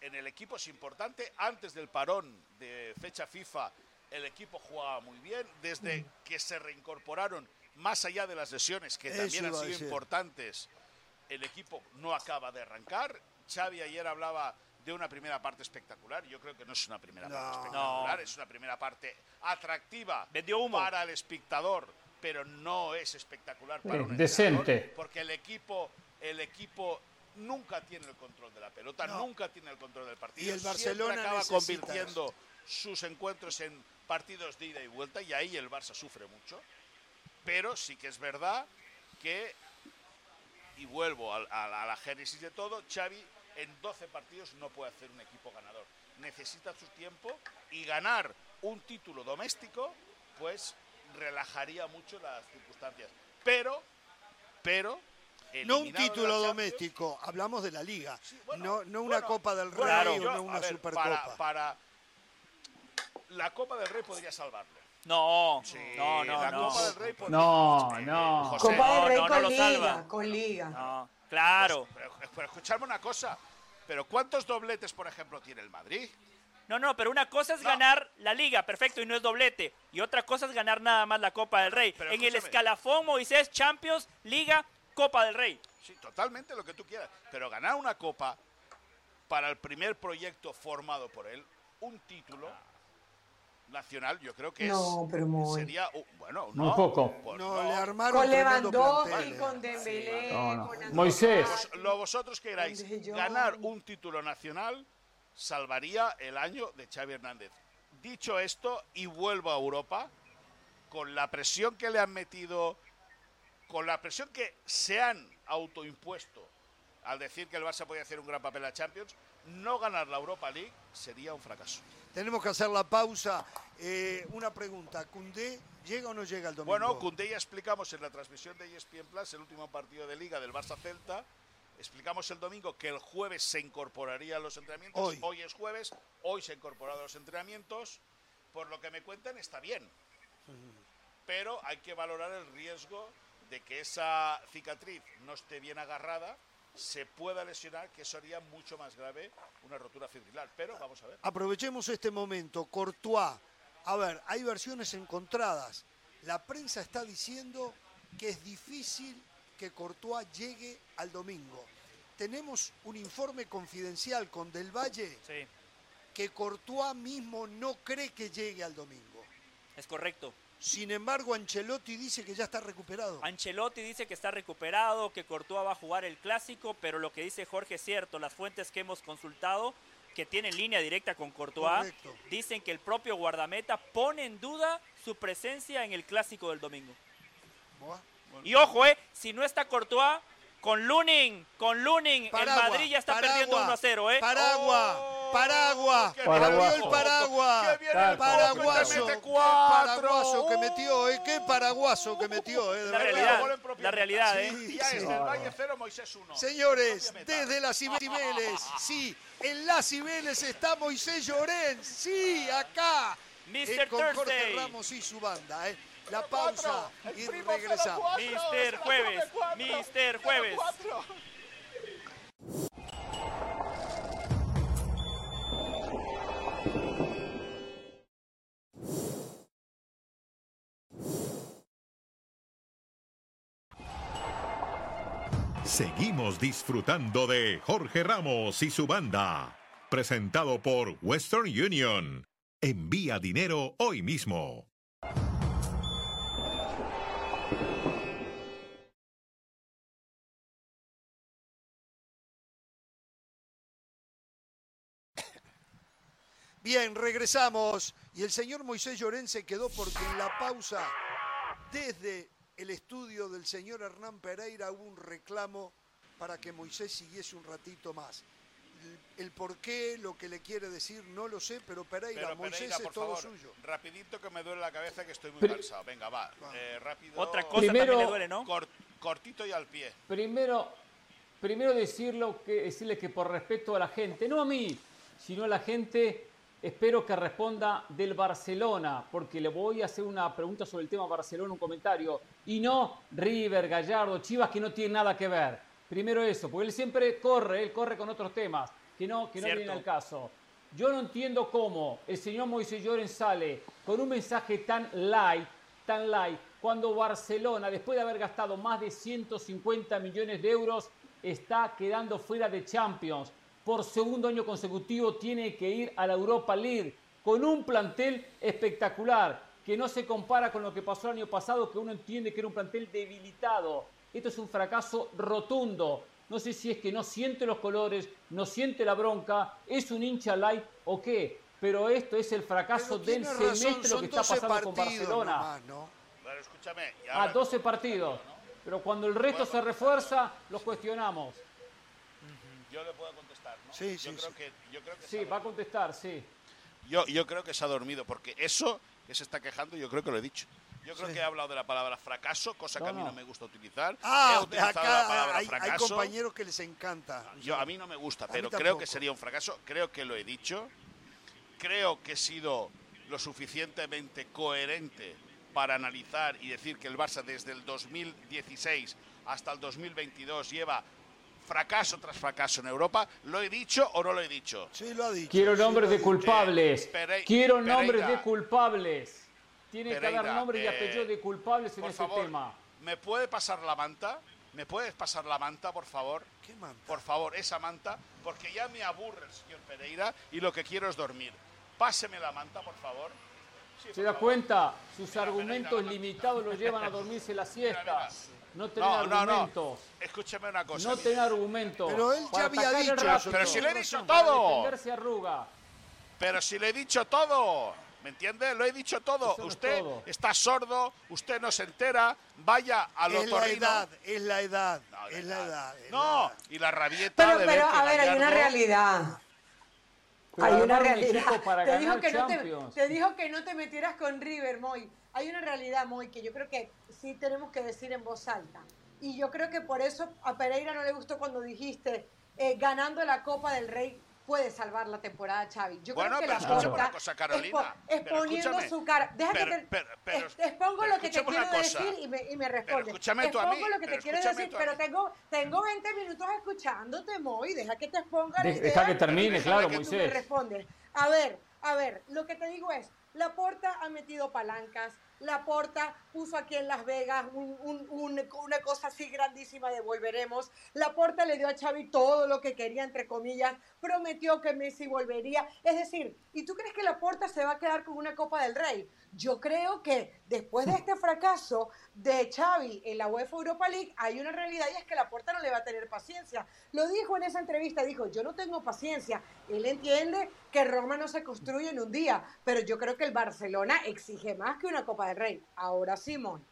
en el equipo es importante. Antes del parón de fecha FIFA, el equipo jugaba muy bien. Desde que se reincorporaron, más allá de las lesiones, que Eso también han sido importantes, el equipo no acaba de arrancar. Xavi ayer hablaba de una primera parte espectacular. Yo creo que no es una primera parte No. espectacular, No. es una primera parte atractiva Vendió humo. para el espectador, pero no es espectacular para Eh, un decente. entrenador, porque el equipo, el equipo nunca tiene el control de la pelota, No. nunca tiene el control del partido. Y el Siempre Barcelona acaba necesita convirtiendo sus encuentros en partidos de ida y vuelta y ahí el Barça sufre mucho. Pero sí que es verdad que y vuelvo al- a, la- a la génesis de todo, Xavi en 12 partidos no puede hacer un equipo ganador. Necesita su tiempo y ganar un título doméstico, pues relajaría mucho las circunstancias. Pero, pero... No un título doméstico, hablamos de la liga. bueno, no no una bueno, Copa del Rey claro, o no a una ver, Supercopa. Para, para- la Copa del Rey podría salvarlo. No, Sí, no, no, la no. Copa del Rey podría- No, no. José, Copa del no, Rey no, no con liga, con liga. Claro. Pero, pero escuchadme una cosa. Pero ¿cuántos dobletes, por ejemplo, tiene el Madrid? No, no, pero una cosa es No. ganar la liga, perfecto, y no es doblete. Y otra cosa es ganar nada más la Copa del Rey. Pero en el escalafón, Moisés, Champions, Liga, Copa del Rey. Sí, totalmente lo que tú quieras. Pero ganar una copa para el primer proyecto formado por él, un título nacional, yo creo que es- No, pero muy- sería un- bueno, Muy no, poco. pues no, no. le armaron Con Lewandowski, plantel, con Dembélé, No, no. con Moisés. Lo vosotros que queráis, ganar un título nacional salvaría el año de Xavi Hernández. Dicho esto, y vuelvo a Europa, con la presión que le han metido, con la presión que se han autoimpuesto al decir que el Barça podía hacer un gran papel a Champions, no ganar la Europa League sería un fracaso. Tenemos que hacer la pausa. Eh, una pregunta, ¿Cundé llega o no llega el domingo? Bueno, Koundé ya explicamos en la transmisión de ESPN Plus, el último partido de Liga del Barça Celta. Explicamos el domingo que el jueves se incorporaría a los entrenamientos. Hoy. es jueves, hoy se ha incorporado a los entrenamientos. Por lo que me cuentan, está bien. Pero hay que valorar el riesgo de que esa cicatriz no esté bien agarrada, se pueda lesionar, que eso haría mucho más grave una rotura fibrilar. Pero vamos a ver. Aprovechemos este momento. Courtois. A ver, hay versiones encontradas. La prensa está diciendo que es difícil que Courtois llegue al domingo. Tenemos un informe confidencial con Del Valle Sí, que Courtois mismo no cree que llegue al domingo. es correcto. Sin embargo, Ancelotti dice que ya está recuperado. Ancelotti dice que está recuperado, que Courtois va a jugar el clásico, pero lo que dice Jorge es cierto. Las fuentes que hemos consultado, que tienen línea directa con Courtois, Correcto. dicen que el propio guardameta pone en duda su presencia en el clásico del domingo. Buah. Y ojo, eh, si no está Courtois, con Lunin, con Lunin, el Madrid ya está paraguas, perdiendo 1 a 0, eh. Paraguas, qué bien abrió el el Coco. paraguas, ¡Qué bien el paraguaso, te mete qué cuatro! paraguaso que metió, eh, qué paraguaso que metió, eh, La realidad, la realidad, Sí, eh. Ya sí. es del Valle 0, Moisés 1. Señores, desde las Cibeles, sí, en las Cibeles está Moisés Llorens, sí, acá, Mr. eh, con Jorge Thursday. Ramos y su banda, eh. La pausa y regresamos. Mister Jueves, Mister Jueves. cuatro. Seguimos disfrutando de Jorge Ramos y su banda. Presentado por Western Union. Envía dinero hoy mismo. Bien, regresamos. Y el señor Moisés Llorén se quedó porque en la pausa, desde el estudio del señor Hernán Pereira, hubo un reclamo para que Moisés siguiese un ratito más. El, el por qué, lo que le quiere decir, no lo sé, pero Pereira, Pero Moisés Pereira, es todo favor, suyo. rapidito que me duele la cabeza que estoy muy Pri- cansado. Venga, va. eh, rápido. Otra cosa Primero- también le duele, ¿no? Cor- cortito y al pie. Primero, primero decirlo que, decirle que por respeto a la gente, no a mí, sino a la gente, espero que responda del Barcelona, porque le voy a hacer una pregunta sobre el tema Barcelona, un comentario, y no River, Gallardo, Chivas, que no tienen nada que ver. Primero eso, porque él siempre corre, él corre con otros temas, que no, que no Cierto. vienen al caso. Yo no entiendo cómo el señor Moisés Lloren sale con un mensaje tan light, tan light, cuando Barcelona, después de haber gastado más de 150 millones de euros, está quedando fuera de Champions. Por segundo año consecutivo tiene que ir a la Europa League con un plantel espectacular que no se compara con lo que pasó el año pasado, que uno entiende que era un plantel debilitado. Esto es un fracaso rotundo. No sé si es que no siente los colores, no siente la bronca, es un hincha light o qué. Pero esto es el fracaso del razón, semestre lo que está 12 pasando con Barcelona. nomás, ¿no? Bueno, escúchame. y A ahora- 12 partidos. Pero cuando el resto se refuerza, los cuestionamos. Yo le puedo contestar, ¿no? Sí, yo sí, creo sí. que, yo creo que Sí, va a contestar, sí. Yo, yo creo que se ha dormido, porque eso que se está quejando, yo creo que lo he dicho. Yo creo Sí. que he hablado de la palabra fracaso, cosa que a mí no. no me gusta utilizar. he Ah, la palabra hay, compañeros que les encanta. Yo, a mí no me gusta, A pero creo que sería un fracaso. Creo que lo he dicho. Creo que he sido lo suficientemente coherente para analizar y decir que el Barça desde el 2016 hasta el 2022 lleva fracaso tras fracaso en Europa. ¿Lo he dicho o no lo he dicho? Sí, lo ha dicho. Quiero sí nombres de dicho. culpables. Pere- Quiero nombres de culpables. Tiene que dar nombres y eh, apellidos de culpables en Por ese favor, tema. ¿me puede pasar la manta? ¿Me puedes pasar la manta, por favor? ¿Qué manta? Por favor, esa manta, porque ya me aburre el señor Pereira y lo que quiero es dormir. Páseme la manta, por favor. Sí, ¿Se por da favor. cuenta? Sus Mira, argumentos Pereira, limitados lo llevan a dormirse la siesta. mira. No tener No, no, no. argumentos. Escúcheme una cosa. No tener argumentos. Pero él ya Para había dicho rápido, Pero si le he dicho todo. arruga. Pero si le he dicho todo. ¿Me entiende? Lo he dicho todo. Eso no es usted todo. está sordo, usted no se entera, vaya al Es la edad, es la edad, No, es la edad. es la No, edad. y la rabieta Pero, de ver pero, que a ver, hay una realidad. Pero hay una realidad. para te, dijo que no te, te dijo que no te metieras con River, Moy. Hay una realidad, Moy, que yo creo que sí tenemos que decir en voz alta. Y yo creo que por eso a Pereira no le gustó cuando dijiste eh, ganando la Copa del Rey puede salvar la temporada, Xavi. Yo Bueno, creo que pero la una cosa, Carolina, exponiendo su cara. Deja pero- que te, pero- pero- es- expongo pero lo que te quiero decir y me, y me respondes. escúchame tú a expongo mí, lo que te pero quiero decir, pero tengo, tengo 20 minutos escuchándote, Moy. Deja que te exponga la De- idea deja que termine, y claro, que tú me Moisés. respondes. A ver, a ver, lo que te digo es, la Porta ha metido palancas, la Porta puso aquí en Las Vegas un- un- un- una cosa así grandísima de volveremos, la Porta le dio a Xavi todo lo que quería, entre comillas, prometió que Messi volvería, es decir, ¿y tú crees que la Porta se va a quedar con una Copa del Rey? Yo creo que después de este fracaso de Xavi en la UEFA Europa League, hay una realidad y es que la Porta no le va a tener paciencia. Lo dijo en esa entrevista, dijo, yo no tengo paciencia. Él entiende que Roma no se construye en un día, pero yo creo que el Barcelona exige más que una Copa del Rey. Ahora Simón.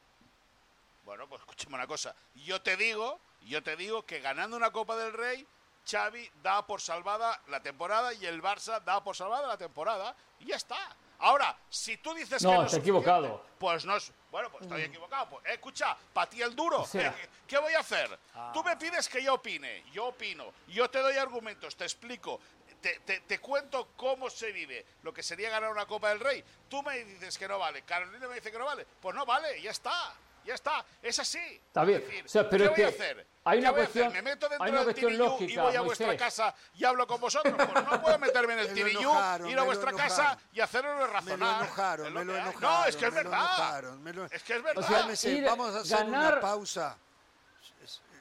Bueno, pues escúchame una cosa. Yo te digo, yo te digo que ganando una Copa del Rey, Xavi da por salvada la temporada y el Barça da por salvada la temporada y ya está. Ahora, si tú dices No, que no está es equivocado. Pues no es. Bueno, pues estoy equivocado. Pues, eh, escucha, para ti el duro. O sea- Eh, ¿Qué voy a hacer? Tú me pides que yo opine. Yo opino. Yo te doy argumentos, te explico. Te, te- te cuento cómo se vive lo que sería ganar una Copa del Rey. Tú me dices que no vale. Carolina me dice que no vale. Pues no vale, ya está. Ya está. Es así. Está bien. Decir, O sea, pero ¿Qué es voy que a hacer? hay ¿Qué una cuestión-? ¿Me meto dentro hay una del cuestión TVU y lógica, voy a vuestra Moisés. casa y hablo con vosotros? Pues no puedo meterme en el enojaron, ir a vuestra casa y hacerlo Me lo razonar. enojaron, me lo enojaron. No, es que es me lo verdad. enojaron, me lo- Es que es verdad. O sea, vamos a hacer ganar- una pausa.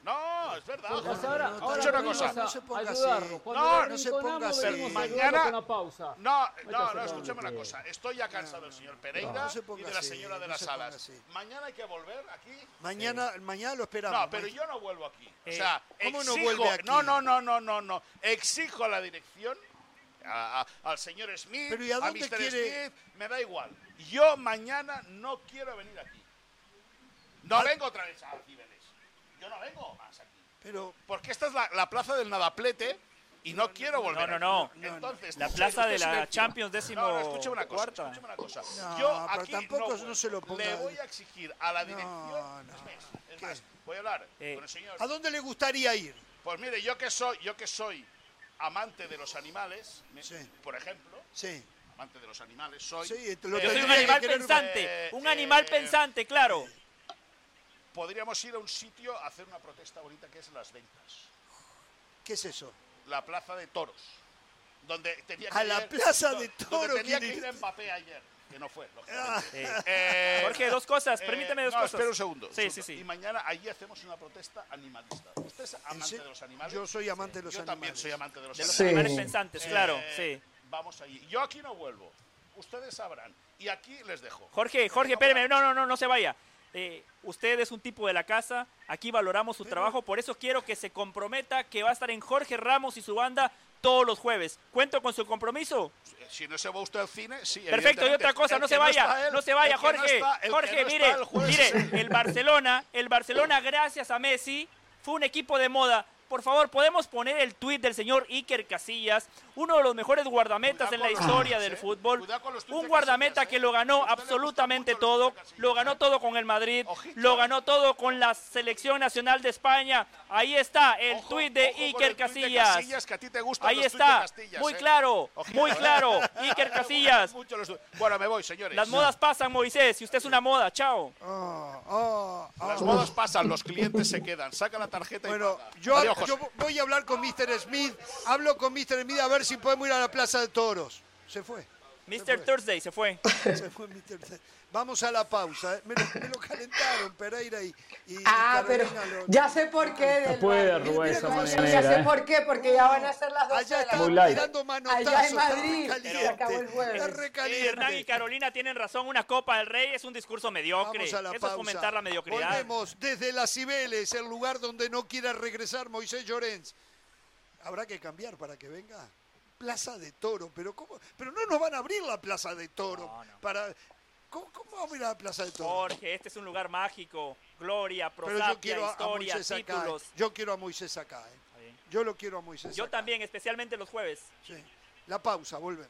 No, es verdad. Pues ahora, no, ahora una cosa. No se ponga ayudarlo. así. No, no se ponga así. Mañana-. No, no, no, con escúchame una cosa. Estoy ya cansado del señor Pereira No se y de la así, señora de no las alas. así. Mañana hay que volver aquí. Mañana, mañana lo esperamos. No, pero yo no vuelvo aquí. O Eh, sea, ¿cómo no exijo- vuelve aquí? No, no, no, no, no, no. Exijo a la dirección a- a- al señor Smith, Pero ¿y a a, dónde Mr. quiere- Smith, me da igual. Yo mañana no quiero venir aquí. No vengo otra vez a Cibeles. Yo no vengo más aquí. Pero Porque esta es la, la plaza del nadaplete y no, quiero volver. no, no, aquí. Entonces, La plaza de la silencio. Champions décimo No, no, escúcheme una cosa. cuarta. escúcheme una cosa. No, Yo pero aquí tampoco no, no se lo ponga- Le voy a exigir a la dirección. Es más, es más, voy a hablar con el señor. ¿A dónde le gustaría ir? Pues mire, yo que soy, yo que soy amante de los animales, me- por ejemplo, Sí. amante de los animales, soy. Sí, lo eh, Yo soy un animal pensante, eh, un animal eh, pensante, claro. Podríamos ir a un sitio a hacer una protesta bonita que es Las Ventas, ¿Qué es eso? la plaza de toros, donde tenía que A la ir- plaza do- de donde toros tenía que ir Mbappé ayer, que no fue, Ah. lógicamente. Eh, Jorge, dos cosas, eh, permíteme dos no, cosas. espera un segundo. Sí, un sí, segundo. sí. Y mañana allí hacemos una protesta animalista. ¿Usted es amante se- de los animales? Yo soy amante de los Yo animales. también soy amante de los De los animales. animales pensantes, claro, sí. Vamos allí. Yo aquí no vuelvo. Ustedes sabrán. Y aquí les dejo. Jorge, Jorge, espéreme, no, no, no, no se vaya. Eh, usted es un tipo de la casa, aquí valoramos su trabajo, por eso quiero que se comprometa que va a estar en Jorge Ramos y su banda todos los jueves. ¿Cuento con su compromiso? Si no se va usted al cine, sí. Perfecto, y otra cosa, no se vaya, él, no se vaya, no Jorge. está- Jorge, no mire, el jueves. mire, el Barcelona, el Barcelona, gracias a Messi, fue un equipo de moda. Por favor, podemos poner el tuit del señor Iker Casillas, uno de los mejores guardametas en la historia del eh. fútbol. Un guardameta que lo ganó absolutamente todo, lo ganó todo con el Madrid, lo ganó todo con la selección nacional de España. Ahí está el tuit de Iker Casillas. Ahí está, Casillas, muy eh. claro, muy eh. claro. Iker Casillas. Bueno, me voy, señores. Las modas pasan, Moisés, y usted es una moda, chao. Las modas pasan, los clientes se quedan. Saca la tarjeta Bueno, y yo, José. yo voy a hablar con Mr. Smith. Hablo con Mr. Smith a ver si podemos ir a la Plaza de Toros. Se fue. Mr. Thursday se fue. Se fue Mr. Thursday. Vamos a la pausa. ¿eh? Me, lo, me lo calentaron Pereira y, y Ah, pero lo- ya sé por qué. del puede Ya manera, sé ¿eh? por qué, porque ya van a ser las 12 Allá de está la Muy light. tirando manotazos. Allá en Madrid. Se acabó el jueves. Está Eh, recaliente. Hernán y Carolina tienen razón, una Copa del Rey es un discurso mediocre. Vamos a la Eso pausa. es fomentar la mediocridad. Volvemos desde las Cibeles, el lugar donde no quiera regresar Moisés Llorens. Habrá que cambiar para que venga. Plaza de Toro, pero ¿cómo? Pero no nos van a abrir la Plaza de Toro para ¿Cómo, cómo vamos a ir a la Plaza de Toro? Jorge, este es un lugar mágico. Gloria, Pero prosapia, yo quiero a- a historia, Moisés acá. títulos. eh. Yo quiero a Moisés acá. eh. Yo lo quiero a Moisés Yo acá. también, especialmente los jueves. Sí. La pausa, volvemos.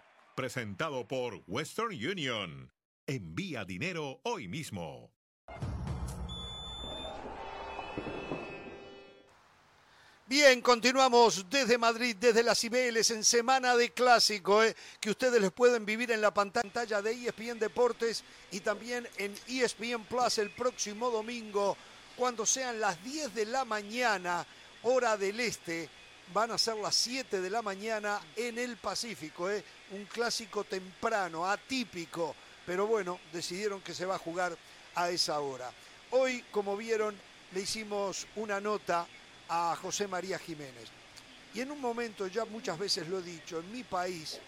Presentado por Western Union. Envía dinero hoy mismo. Bien, continuamos desde Madrid, desde las Cibeles, en semana de clásico, eh, que ustedes les pueden vivir en la pantalla de ESPN Deportes y también en ESPN Plus el próximo domingo, cuando sean las 10 de la mañana, hora del este. Van a ser las 7 de la mañana en el Pacífico, eh, un clásico temprano, atípico, pero bueno, decidieron que se va a jugar a esa hora. Hoy, como vieron, le hicimos una nota a José María Jiménez. Y en un momento, ya muchas veces lo he dicho, en mi país,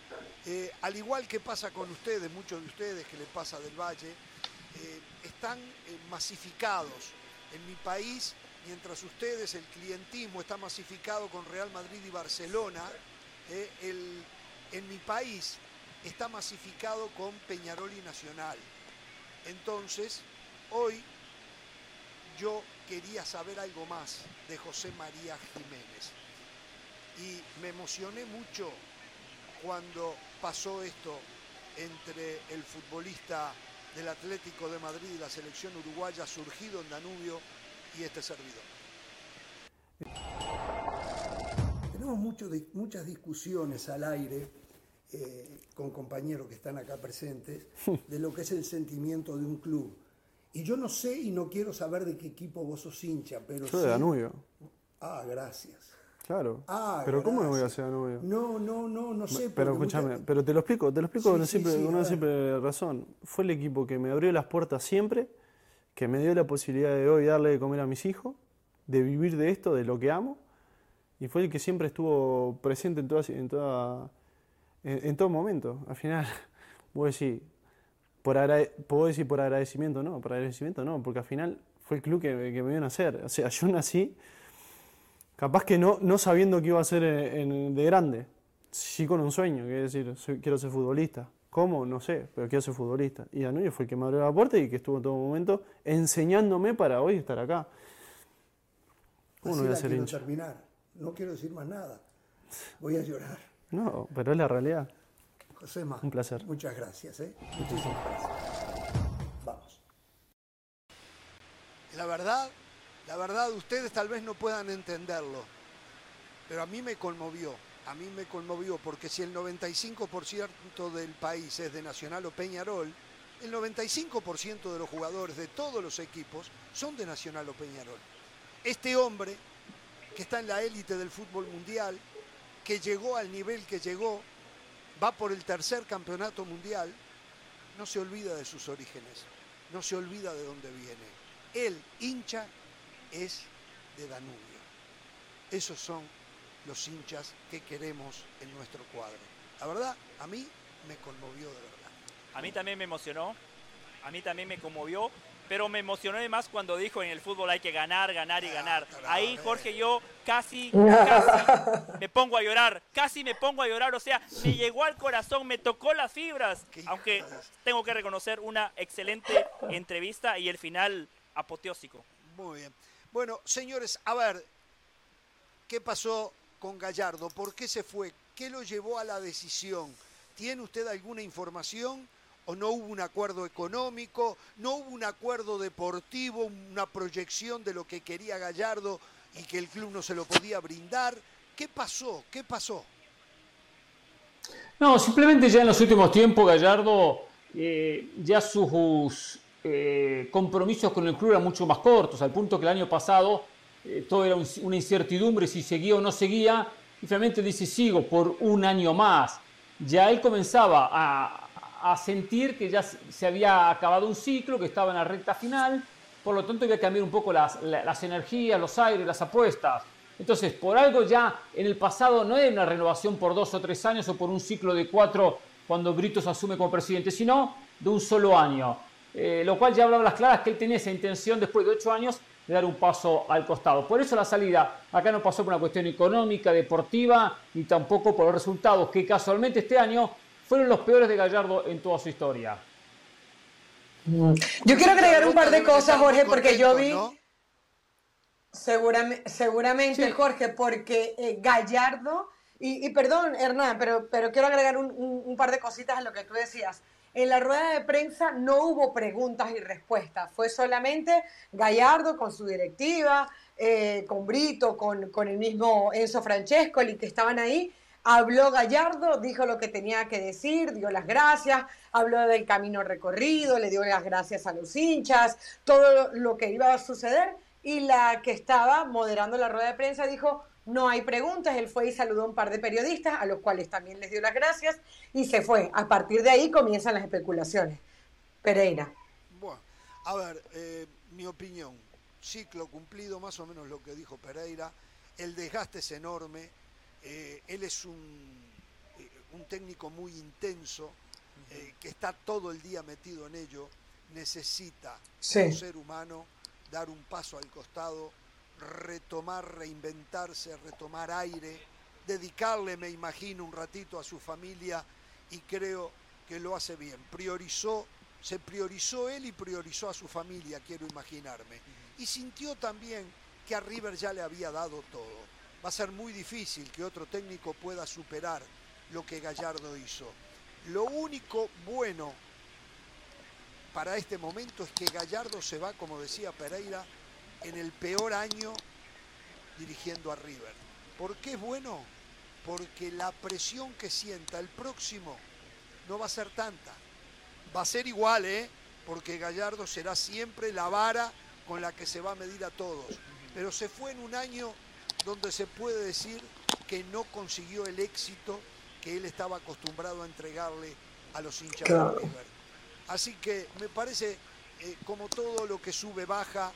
eh, al igual que pasa con ustedes, muchos de ustedes que les pasa del Valle, eh, están masificados. En mi país, mientras ustedes, el clientismo está masificado con Real Madrid y Barcelona, eh, el- en mi país está masificado con Peñarol y Nacional. Entonces, hoy yo quería saber algo más de José María Jiménez. Y me emocioné mucho cuando pasó esto entre el futbolista del Atlético de Madrid y la selección uruguaya surgido en Danubio y este servidor. Tenemos mucho muchas discusiones al aire eh, con compañeros que están acá presentes de lo que es el sentimiento de un club. Y yo no sé y no quiero saber de qué equipo vos sos hincha, pero Yo sí- de Danubio. Ah, gracias. Claro. Ah, pero ¿cómo me voy a gracias. hacer Danubio? No, no, no, no sé. Pero escúchame, pero te lo explico, te lo explico Sí, con, una sí, simple, sí, con una simple razón. Fue el equipo que me abrió las puertas siempre, que me dio la posibilidad de hoy darle de comer a mis hijos, de vivir de esto, de lo que amo, y fue el que siempre estuvo presente en, todo momento. Al final, voy decir, por puedo decir por agradecimiento, no, por agradecimiento no, porque al final fue el club que, me- que me vio nacer. O sea, yo nací capaz que no, no sabiendo qué iba a en- de grande, sí con un sueño, que es decir, quiero ser futbolista. ¿Cómo? No sé, pero quiero ser futbolista. Y Danubio fue el que me abrió la puerta y que estuvo en todo momento enseñándome para hoy estar acá. ¿Cómo Así no voy a ser quiero hincha? terminar. No quiero decir más nada. Voy a llorar. No, pero es la realidad. Josema. Un placer. Muchas gracias, ¿eh? Muchísimas gracias. Vamos. La verdad, la verdad, ustedes tal vez no puedan entenderlo, pero a mí me conmovió, a mí me conmovió, porque si el 95% del país es de Nacional o Peñarol, el 95% de los jugadores de todos los equipos son de Nacional o Peñarol. Este hombre, que está en la élite del fútbol mundial, que llegó al nivel que llegó, va por el tercer campeonato mundial, no se olvida de sus orígenes, no se olvida de dónde viene. El hincha es de Danubio. Esos son los hinchas que queremos en nuestro cuadro. La verdad, a mí me conmovió de verdad. A mí también me emocionó, a mí también me conmovió, pero me emocionó además cuando dijo en el fútbol hay que ganar, ganar y ganar. Ahí, Jorge, yo casi, casi me pongo a llorar, casi me pongo a llorar, o sea, me llegó al corazón, me tocó las fibras, aunque tengo que reconocer una excelente entrevista y el final apoteósico. Muy bien. Bueno, señores, a ver, ¿qué pasó con Gallardo? ¿Por qué se fue? ¿Qué lo llevó a la decisión? ¿Tiene usted alguna información? ¿O no hubo un acuerdo económico? ¿No hubo un acuerdo deportivo, una proyección de lo que quería Gallardo y que el club no se lo podía brindar? ¿Qué pasó? ¿Qué pasó? No, simplemente ya en los últimos tiempos Gallardo eh, ya sus eh, compromisos con el club eran mucho más cortos, al punto que el año pasado eh, todo era un- una incertidumbre si seguía o no seguía, y finalmente dice sigo por un año más. Ya él comenzaba a, sentir que ya se había acabado un ciclo, que estaba en la recta final, por lo tanto había que cambiar un poco las, la- las energías, los aires, las apuestas. Entonces, por algo ya en el pasado no era una renovación por dos o tres años o por un ciclo de cuatro cuando Britos asume como presidente, sino de un solo año. Eh, lo cual ya hablaba las claras que él tenía esa intención después de ocho años de dar un paso al costado. Por eso la salida acá no pasó por una cuestión económica, deportiva, ni tampoco por los resultados que casualmente este año fueron los peores de Gallardo en toda su historia. Yo quiero agregar un par de cosas, Jorge, porque yo vi. Seguramente, seguramente Jorge, porque eh, Gallardo, y, y perdón, Hernán, pero, pero quiero agregar un, un- un par de cositas a lo que tú decías. En la rueda de prensa no hubo preguntas y respuestas, fue solamente Gallardo con su directiva, eh, con Brito, con, con el mismo Enzo Francescoli que estaban ahí. Habló Gallardo, dijo lo que tenía que decir, dio las gracias, habló del camino recorrido, le dio las gracias a los hinchas, todo lo que iba a suceder. Y la que estaba moderando la rueda de prensa dijo, no hay preguntas. Él fue y saludó a un par de periodistas, a los cuales también les dio las gracias, y se fue. A partir de ahí comienzan las especulaciones. Pereira. Bueno, a ver, eh, mi opinión, ciclo cumplido, más o menos lo que dijo Pereira, el desgaste es enorme, eh, él es un, eh, un técnico muy intenso, eh, que está todo el día metido en ello, necesita, Sí. como ser humano, dar un paso al costado, retomar, reinventarse, retomar aire, dedicarle, me imagino, un ratito a su familia y creo que lo hace bien. Priorizó, se priorizó él y priorizó a su familia, quiero imaginarme. Y sintió también que a River ya le había dado todo. Va a ser muy difícil que otro técnico pueda superar lo que Gallardo hizo. Lo único bueno para este momento es que Gallardo se va, como decía Pereira, en el peor año dirigiendo a River. ¿Por qué es bueno? porque la presión que sienta el próximo no va a ser tanta. Va a ser igual, ¿eh? Porque Gallardo será siempre la vara con la que se va a medir a todos. Pero se fue en un año donde se puede decir que no consiguió el éxito que él estaba acostumbrado a entregarle a los hinchas de River. Así que me parece, eh, como todo lo que sube, baja.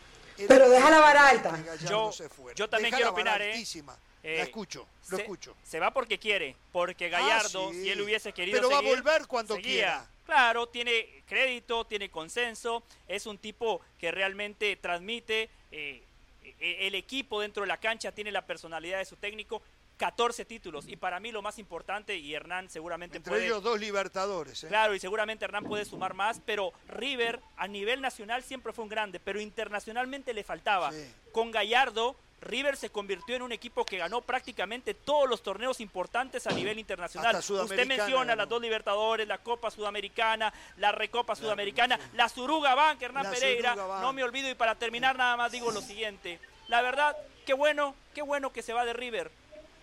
Pero deja la vara alta. Yo, yo también Deja quiero la opinar, ¿eh? altísima. Eh, La escucho, lo se, escucho. Se va porque quiere, porque Gallardo, Ah, sí. si él hubiese querido Pero va a seguir, volver cuando seguía. quiera. Claro, tiene crédito, tiene consenso, es un tipo que realmente transmite, eh, e- el equipo dentro de la cancha tiene la personalidad de su técnico, 14 títulos, y para mí lo más importante, y Hernán seguramente Entre puede... ellos dos libertadores. ¿eh? Claro, y seguramente Hernán puede sumar más, pero River a nivel nacional siempre fue un grande, pero internacionalmente le faltaba. Con Gallardo, River se convirtió en un equipo que ganó prácticamente todos los torneos importantes a nivel internacional. Usted menciona las dos Libertadores, la Copa Sudamericana, la Recopa Sudamericana, la Suruga Bank, Hernán La Pereira. Bank. No me olvido y para terminar nada más digo lo siguiente. La verdad, qué bueno, qué bueno que se va de River.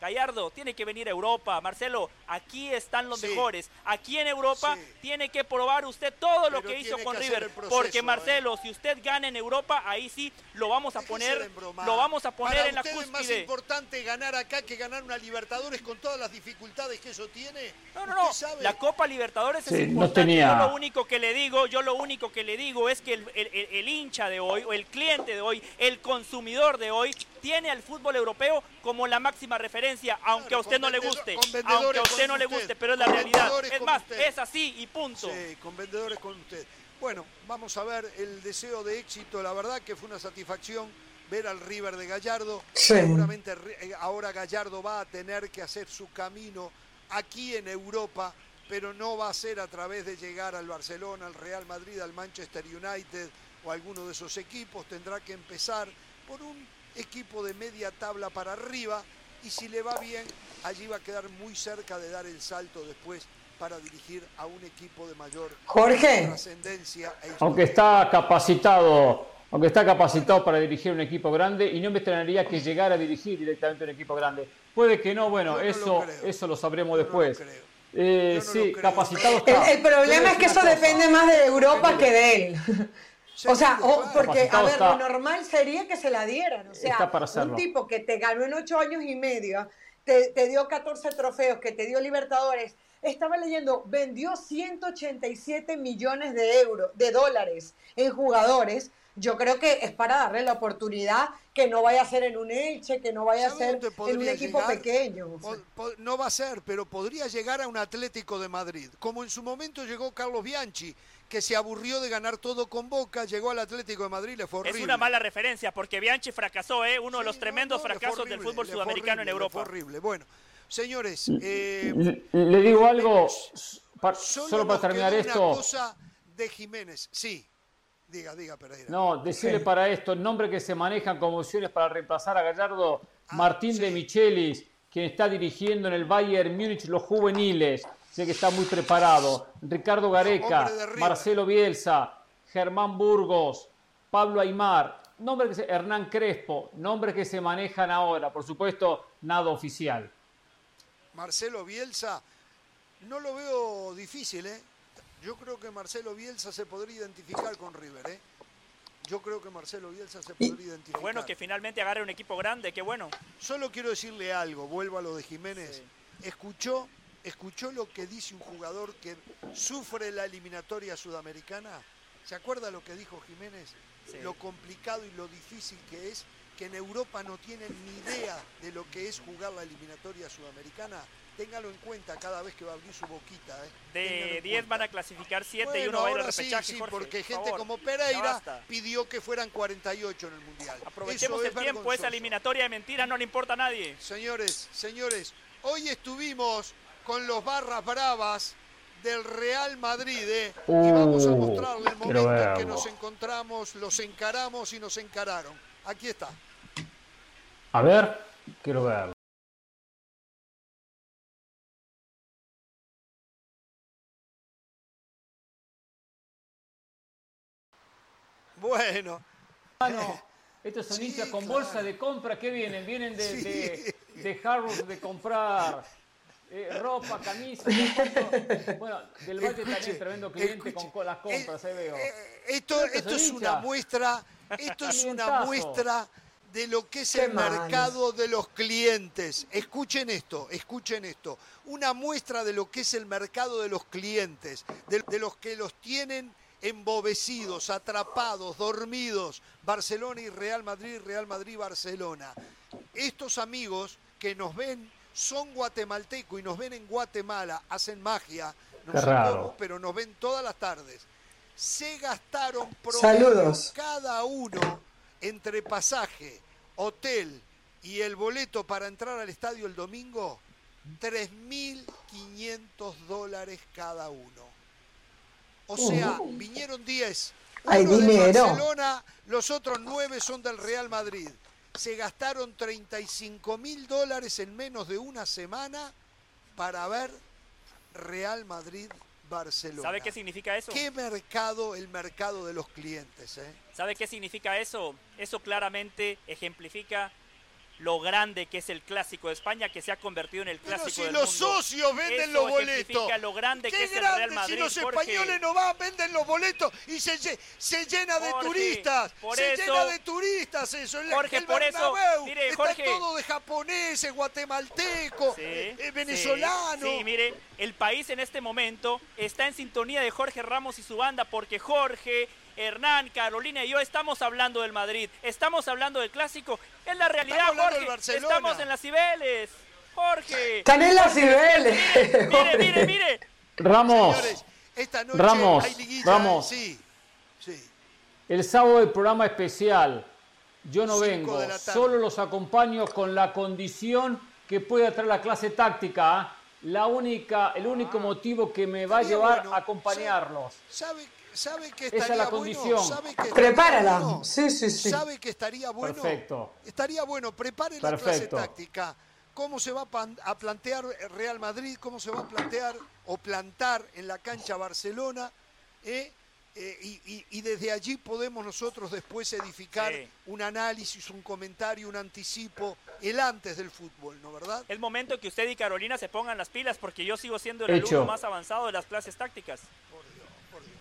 Gallardo tiene que venir a Europa. Marcelo, aquí están los Sí. mejores. Aquí en Europa tiene que probar usted todo lo que hizo con que River. proceso, porque ¿eh? Marcelo, si usted gana en Europa, ahí sí lo vamos a Déjese poner, lo vamos a poner Para en la usted es más cúspide. importante ganar acá que ganar una Libertadores con todas las dificultades que eso tiene. No, no, no. La Copa Libertadores Sí, es no importante. tenía- Yo lo único que le digo, yo lo único que le digo es que el, el- el- el hincha de hoy, o el cliente de hoy, el consumidor de hoy, tiene al fútbol europeo como la máxima referencia, aunque a usted no le guste. Aunque a usted no le usted, guste, pero es la realidad. Es más, usted. es así y punto. Sí, con vendedores con usted. Bueno, vamos a ver el deseo de éxito. La verdad que fue una satisfacción ver al River de Gallardo. Sí. Seguramente eh, ahora Gallardo va a tener que hacer su camino aquí en Europa, pero no va a ser a través de llegar al Barcelona, al Real Madrid, al Manchester United o alguno de esos equipos. Tendrá que empezar por un equipo de media tabla para arriba y si le va bien, allí va a quedar muy cerca de dar el salto después para dirigir a un equipo de mayor Jorge. trascendencia e Aunque está capacitado, aunque está capacitado para dirigir un equipo grande y no me extrañaría que llegara a dirigir directamente un equipo grande. Puede que no, bueno, eso, eso lo sabremos después. Eh, sí, capacitado El, está. el problema es que eso depende más de Europa que de él. O sea, o- porque, a ver, está. lo normal sería que se la dieran. O sea, un tipo que te ganó en ocho años y medio, te, te dio 14 trofeos, que te dio Libertadores. Estaba leyendo, vendió 187 millones de euros, de dólares en jugadores. Yo creo que es para darle la oportunidad que no vaya a ser en un Elche, que no vaya a ¿Sabe ser en un equipo llegar? pequeño. Po- po- no va a ser, pero podría llegar a un Atlético de Madrid, como en su momento llegó Carlos Bianchi, que se aburrió de ganar todo con Boca, llegó al Atlético de Madrid, le fue horrible. Es una mala referencia porque Bianchi fracasó, ¿eh? uno de los tremendos no, fracasos del fútbol sudamericano en horrible, Europa. horrible. Bueno, señores, eh, Le, le digo algo, solo, solo para terminar esto. Una cosa de Jiménez, sí. Diga, diga, Pereira. No, decirle para esto, nombres que se manejan como opciones para reemplazar a Gallardo, Ah, Martín de Michelis, quien está dirigiendo en el Bayern Múnich los juveniles, sé que está muy preparado, Ricardo Gareca. Marcelo Bielsa, Germán Burgos, Pablo Aymar, nombres que se- Hernán Crespo, nombres que se manejan ahora, por supuesto, nada oficial. Marcelo Bielsa, no lo veo difícil, ¿eh? Yo creo que Marcelo Bielsa se podría identificar con River, ¿eh? Yo creo que Marcelo Bielsa se podría identificar. Bueno, que finalmente agarre un equipo grande, qué bueno. Solo quiero decirle algo, vuelvo a lo de Jiménez. ¿Escuchó, ¿Escuchó lo que dice un jugador que sufre la eliminatoria sudamericana? ¿Se acuerda lo que dijo Jiménez? Sí. Lo complicado y lo difícil que es, que en Europa no tienen ni idea de lo que es jugar la eliminatoria sudamericana. Téngalo en cuenta cada vez que va a abrir su boquita. ¿eh? De en 10 van a clasificar 7 y uno va a ir al ahora sí, repechaje, sí, Jorge, porque por gente favor. como Pereira pidió que fueran 48 en el Mundial. Aprovechemos Eso el es tiempo, esa eliminatoria de mentiras no le importa a nadie. Señores, señores, hoy estuvimos con los barras bravas del Real Madrid ¿eh? y vamos a Uh, mostrarle el momento en que nos encontramos, los encaramos y nos encararon. Aquí está. A ver, quiero verlo. Bueno, Ah, no. Estos son hinchas con bolsa de compra. ¿Qué vienen? Vienen de, Sí. de- dejarnos de comprar eh, ropa, camisa. Bueno, del Valle también es tremendo cliente con las compras, ahí veo. Esto, esto es una muestra, esto es una muestra de lo que es el mercado de los clientes. Escuchen esto, escuchen esto. Una muestra de lo que es el mercado de los clientes, de, de los que los tienen embobecidos, atrapados, dormidos. Barcelona y Real Madrid, Real Madrid, Barcelona. Estos amigos que nos ven son guatemaltecos y nos ven en Guatemala, hacen magia, no sé cómo, pero nos ven todas las tardes. Se gastaron Saludos. cada uno entre pasaje, hotel y el boleto para entrar al estadio el domingo, 3.500 dólares cada uno. O sea, vinieron 10. Hay dinero. Barcelona, los otros 9 son del Real Madrid. Se gastaron 35 mil dólares en menos de una semana para ver Real Madrid Barcelona. ¿Sabe qué significa eso? ¿Qué mercado? El mercado de los clientes. ¿eh? ¿Sabe qué significa eso? Eso claramente ejemplifica lo grande que es el clásico de España, que se ha convertido en el Pero clásico si del los mundo. socios venden Eso los boletos. lo grande Qué que es el Real Madrid. si los Jorge. españoles no van, venden los boletos y se, se llena de turistas. por se eso- llena de turistas eso. Jorge, el por eso, Bernabéu mire, está Jorge. todo de japoneses, guatemaltecos, eh, venezolanos. Sí, sí, mire, el país en este momento está en sintonía de Jorge Ramos y su banda porque Jorge, Hernán, Carolina y yo estamos hablando del Madrid, estamos hablando del clásico. Es la realidad, Estamos Jorge. del Barcelona. Estamos en las Cibeles. Jorge. Están en las Cibeles. Mire, mire, mire. Ramos, Señores, esta noche Ramos, hay liguilla. Ramos. Sí, sí. el sábado el programa especial. Yo no vengo, solo los acompaño con la condición que pueda traer la clase táctica. ¿ah? La única, el único motivo que me va a llevar bueno. a acompañarlos. ¿Sabe, sabe que Esa es estaría la bueno? condición. ¿Sabe que estaría Prepárala. bueno? Sí, sí, sí. ¿Sabe que estaría bueno? Perfecto. Estaría bueno, prepare la clase táctica. ¿Cómo se va a plantear Real Madrid? ¿Cómo se va a plantear o plantar en la cancha Barcelona? ¿Eh? Eh, y, y- y desde allí podemos nosotros después edificar Sí. un análisis, un comentario, un anticipo, el antes del fútbol, ¿no verdad? Es momento que usted y Carolina se pongan las pilas porque yo sigo siendo el Hecho. alumno más avanzado de las clases tácticas.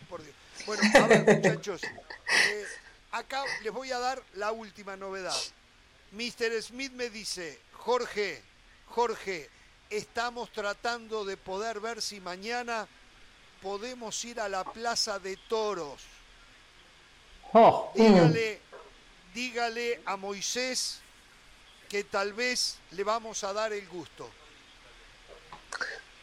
Por Dios. Bueno, a ver, muchachos. eh, acá les voy a dar la última novedad. Mr. Smith me dice, Jorge, Jorge, estamos tratando de poder ver si mañana podemos ir a la Plaza de Toros. Oh, Dígale, dígale a Moisés que tal vez le vamos a dar el gusto.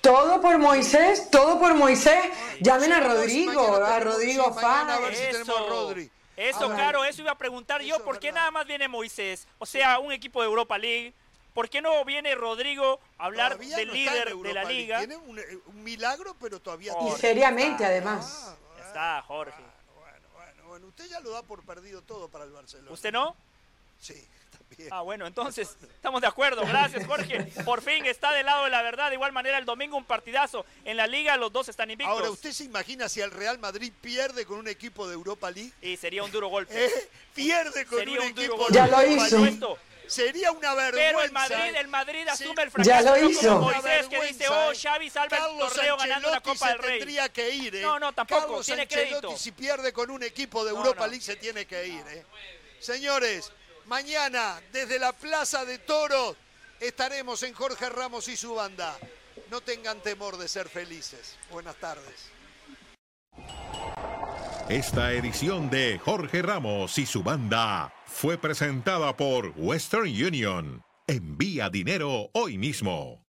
Todo por Moisés, todo por Moisés. Llamen a Rodrigo, a Rodrigo mañana a Fáez. ver si tenemos a Rodri. Eso, claro, eso iba a preguntar yo, ¿por qué nada más viene Moisés? O sea, un equipo de Europa League. ¿Por qué no viene Rodrigo a hablar Todavía del no líder de la liga? Tiene un, eh, un milagro, pero todavía Y tiene- seriamente, Ah, además. Ya está, Jorge. Bueno, bueno, usted ya lo da por perdido todo para el Barcelona. ¿Usted no? Sí, Ah, bueno, entonces estamos de acuerdo. Gracias, Jorge. Por fin está del lado de la verdad. De igual manera, el domingo un partidazo. En la liga los dos están invictos. Ahora, ¿usted se imagina si el Real Madrid pierde con un equipo de Europa League? Y sería un duro golpe. ¿Eh? Pierde con Sería un, un duro equipo golpe. de Ya lo Europa hizo. League. Esto. Sería una vergüenza. Pero el Madrid, ¿eh? el Madrid Sí. asume el Ya fracaso. lo no como hizo. Moisés que dice, oh, ¿eh? Xavi salva el Carlos torneo ganando la Copa del Rey. tendría que ir, ¿eh? No, no, tampoco, Carlos tiene Ancelotti, crédito. si pierde con un equipo de No, Europa no. League, se tiene que ir, ¿eh? Señores, mañana, desde la Plaza de Toros, estaremos en Jorge Ramos y su banda. No tengan temor de ser felices. Buenas tardes. Esta edición de Jorge Ramos y su banda fue presentada por Western Union. Envía dinero hoy mismo.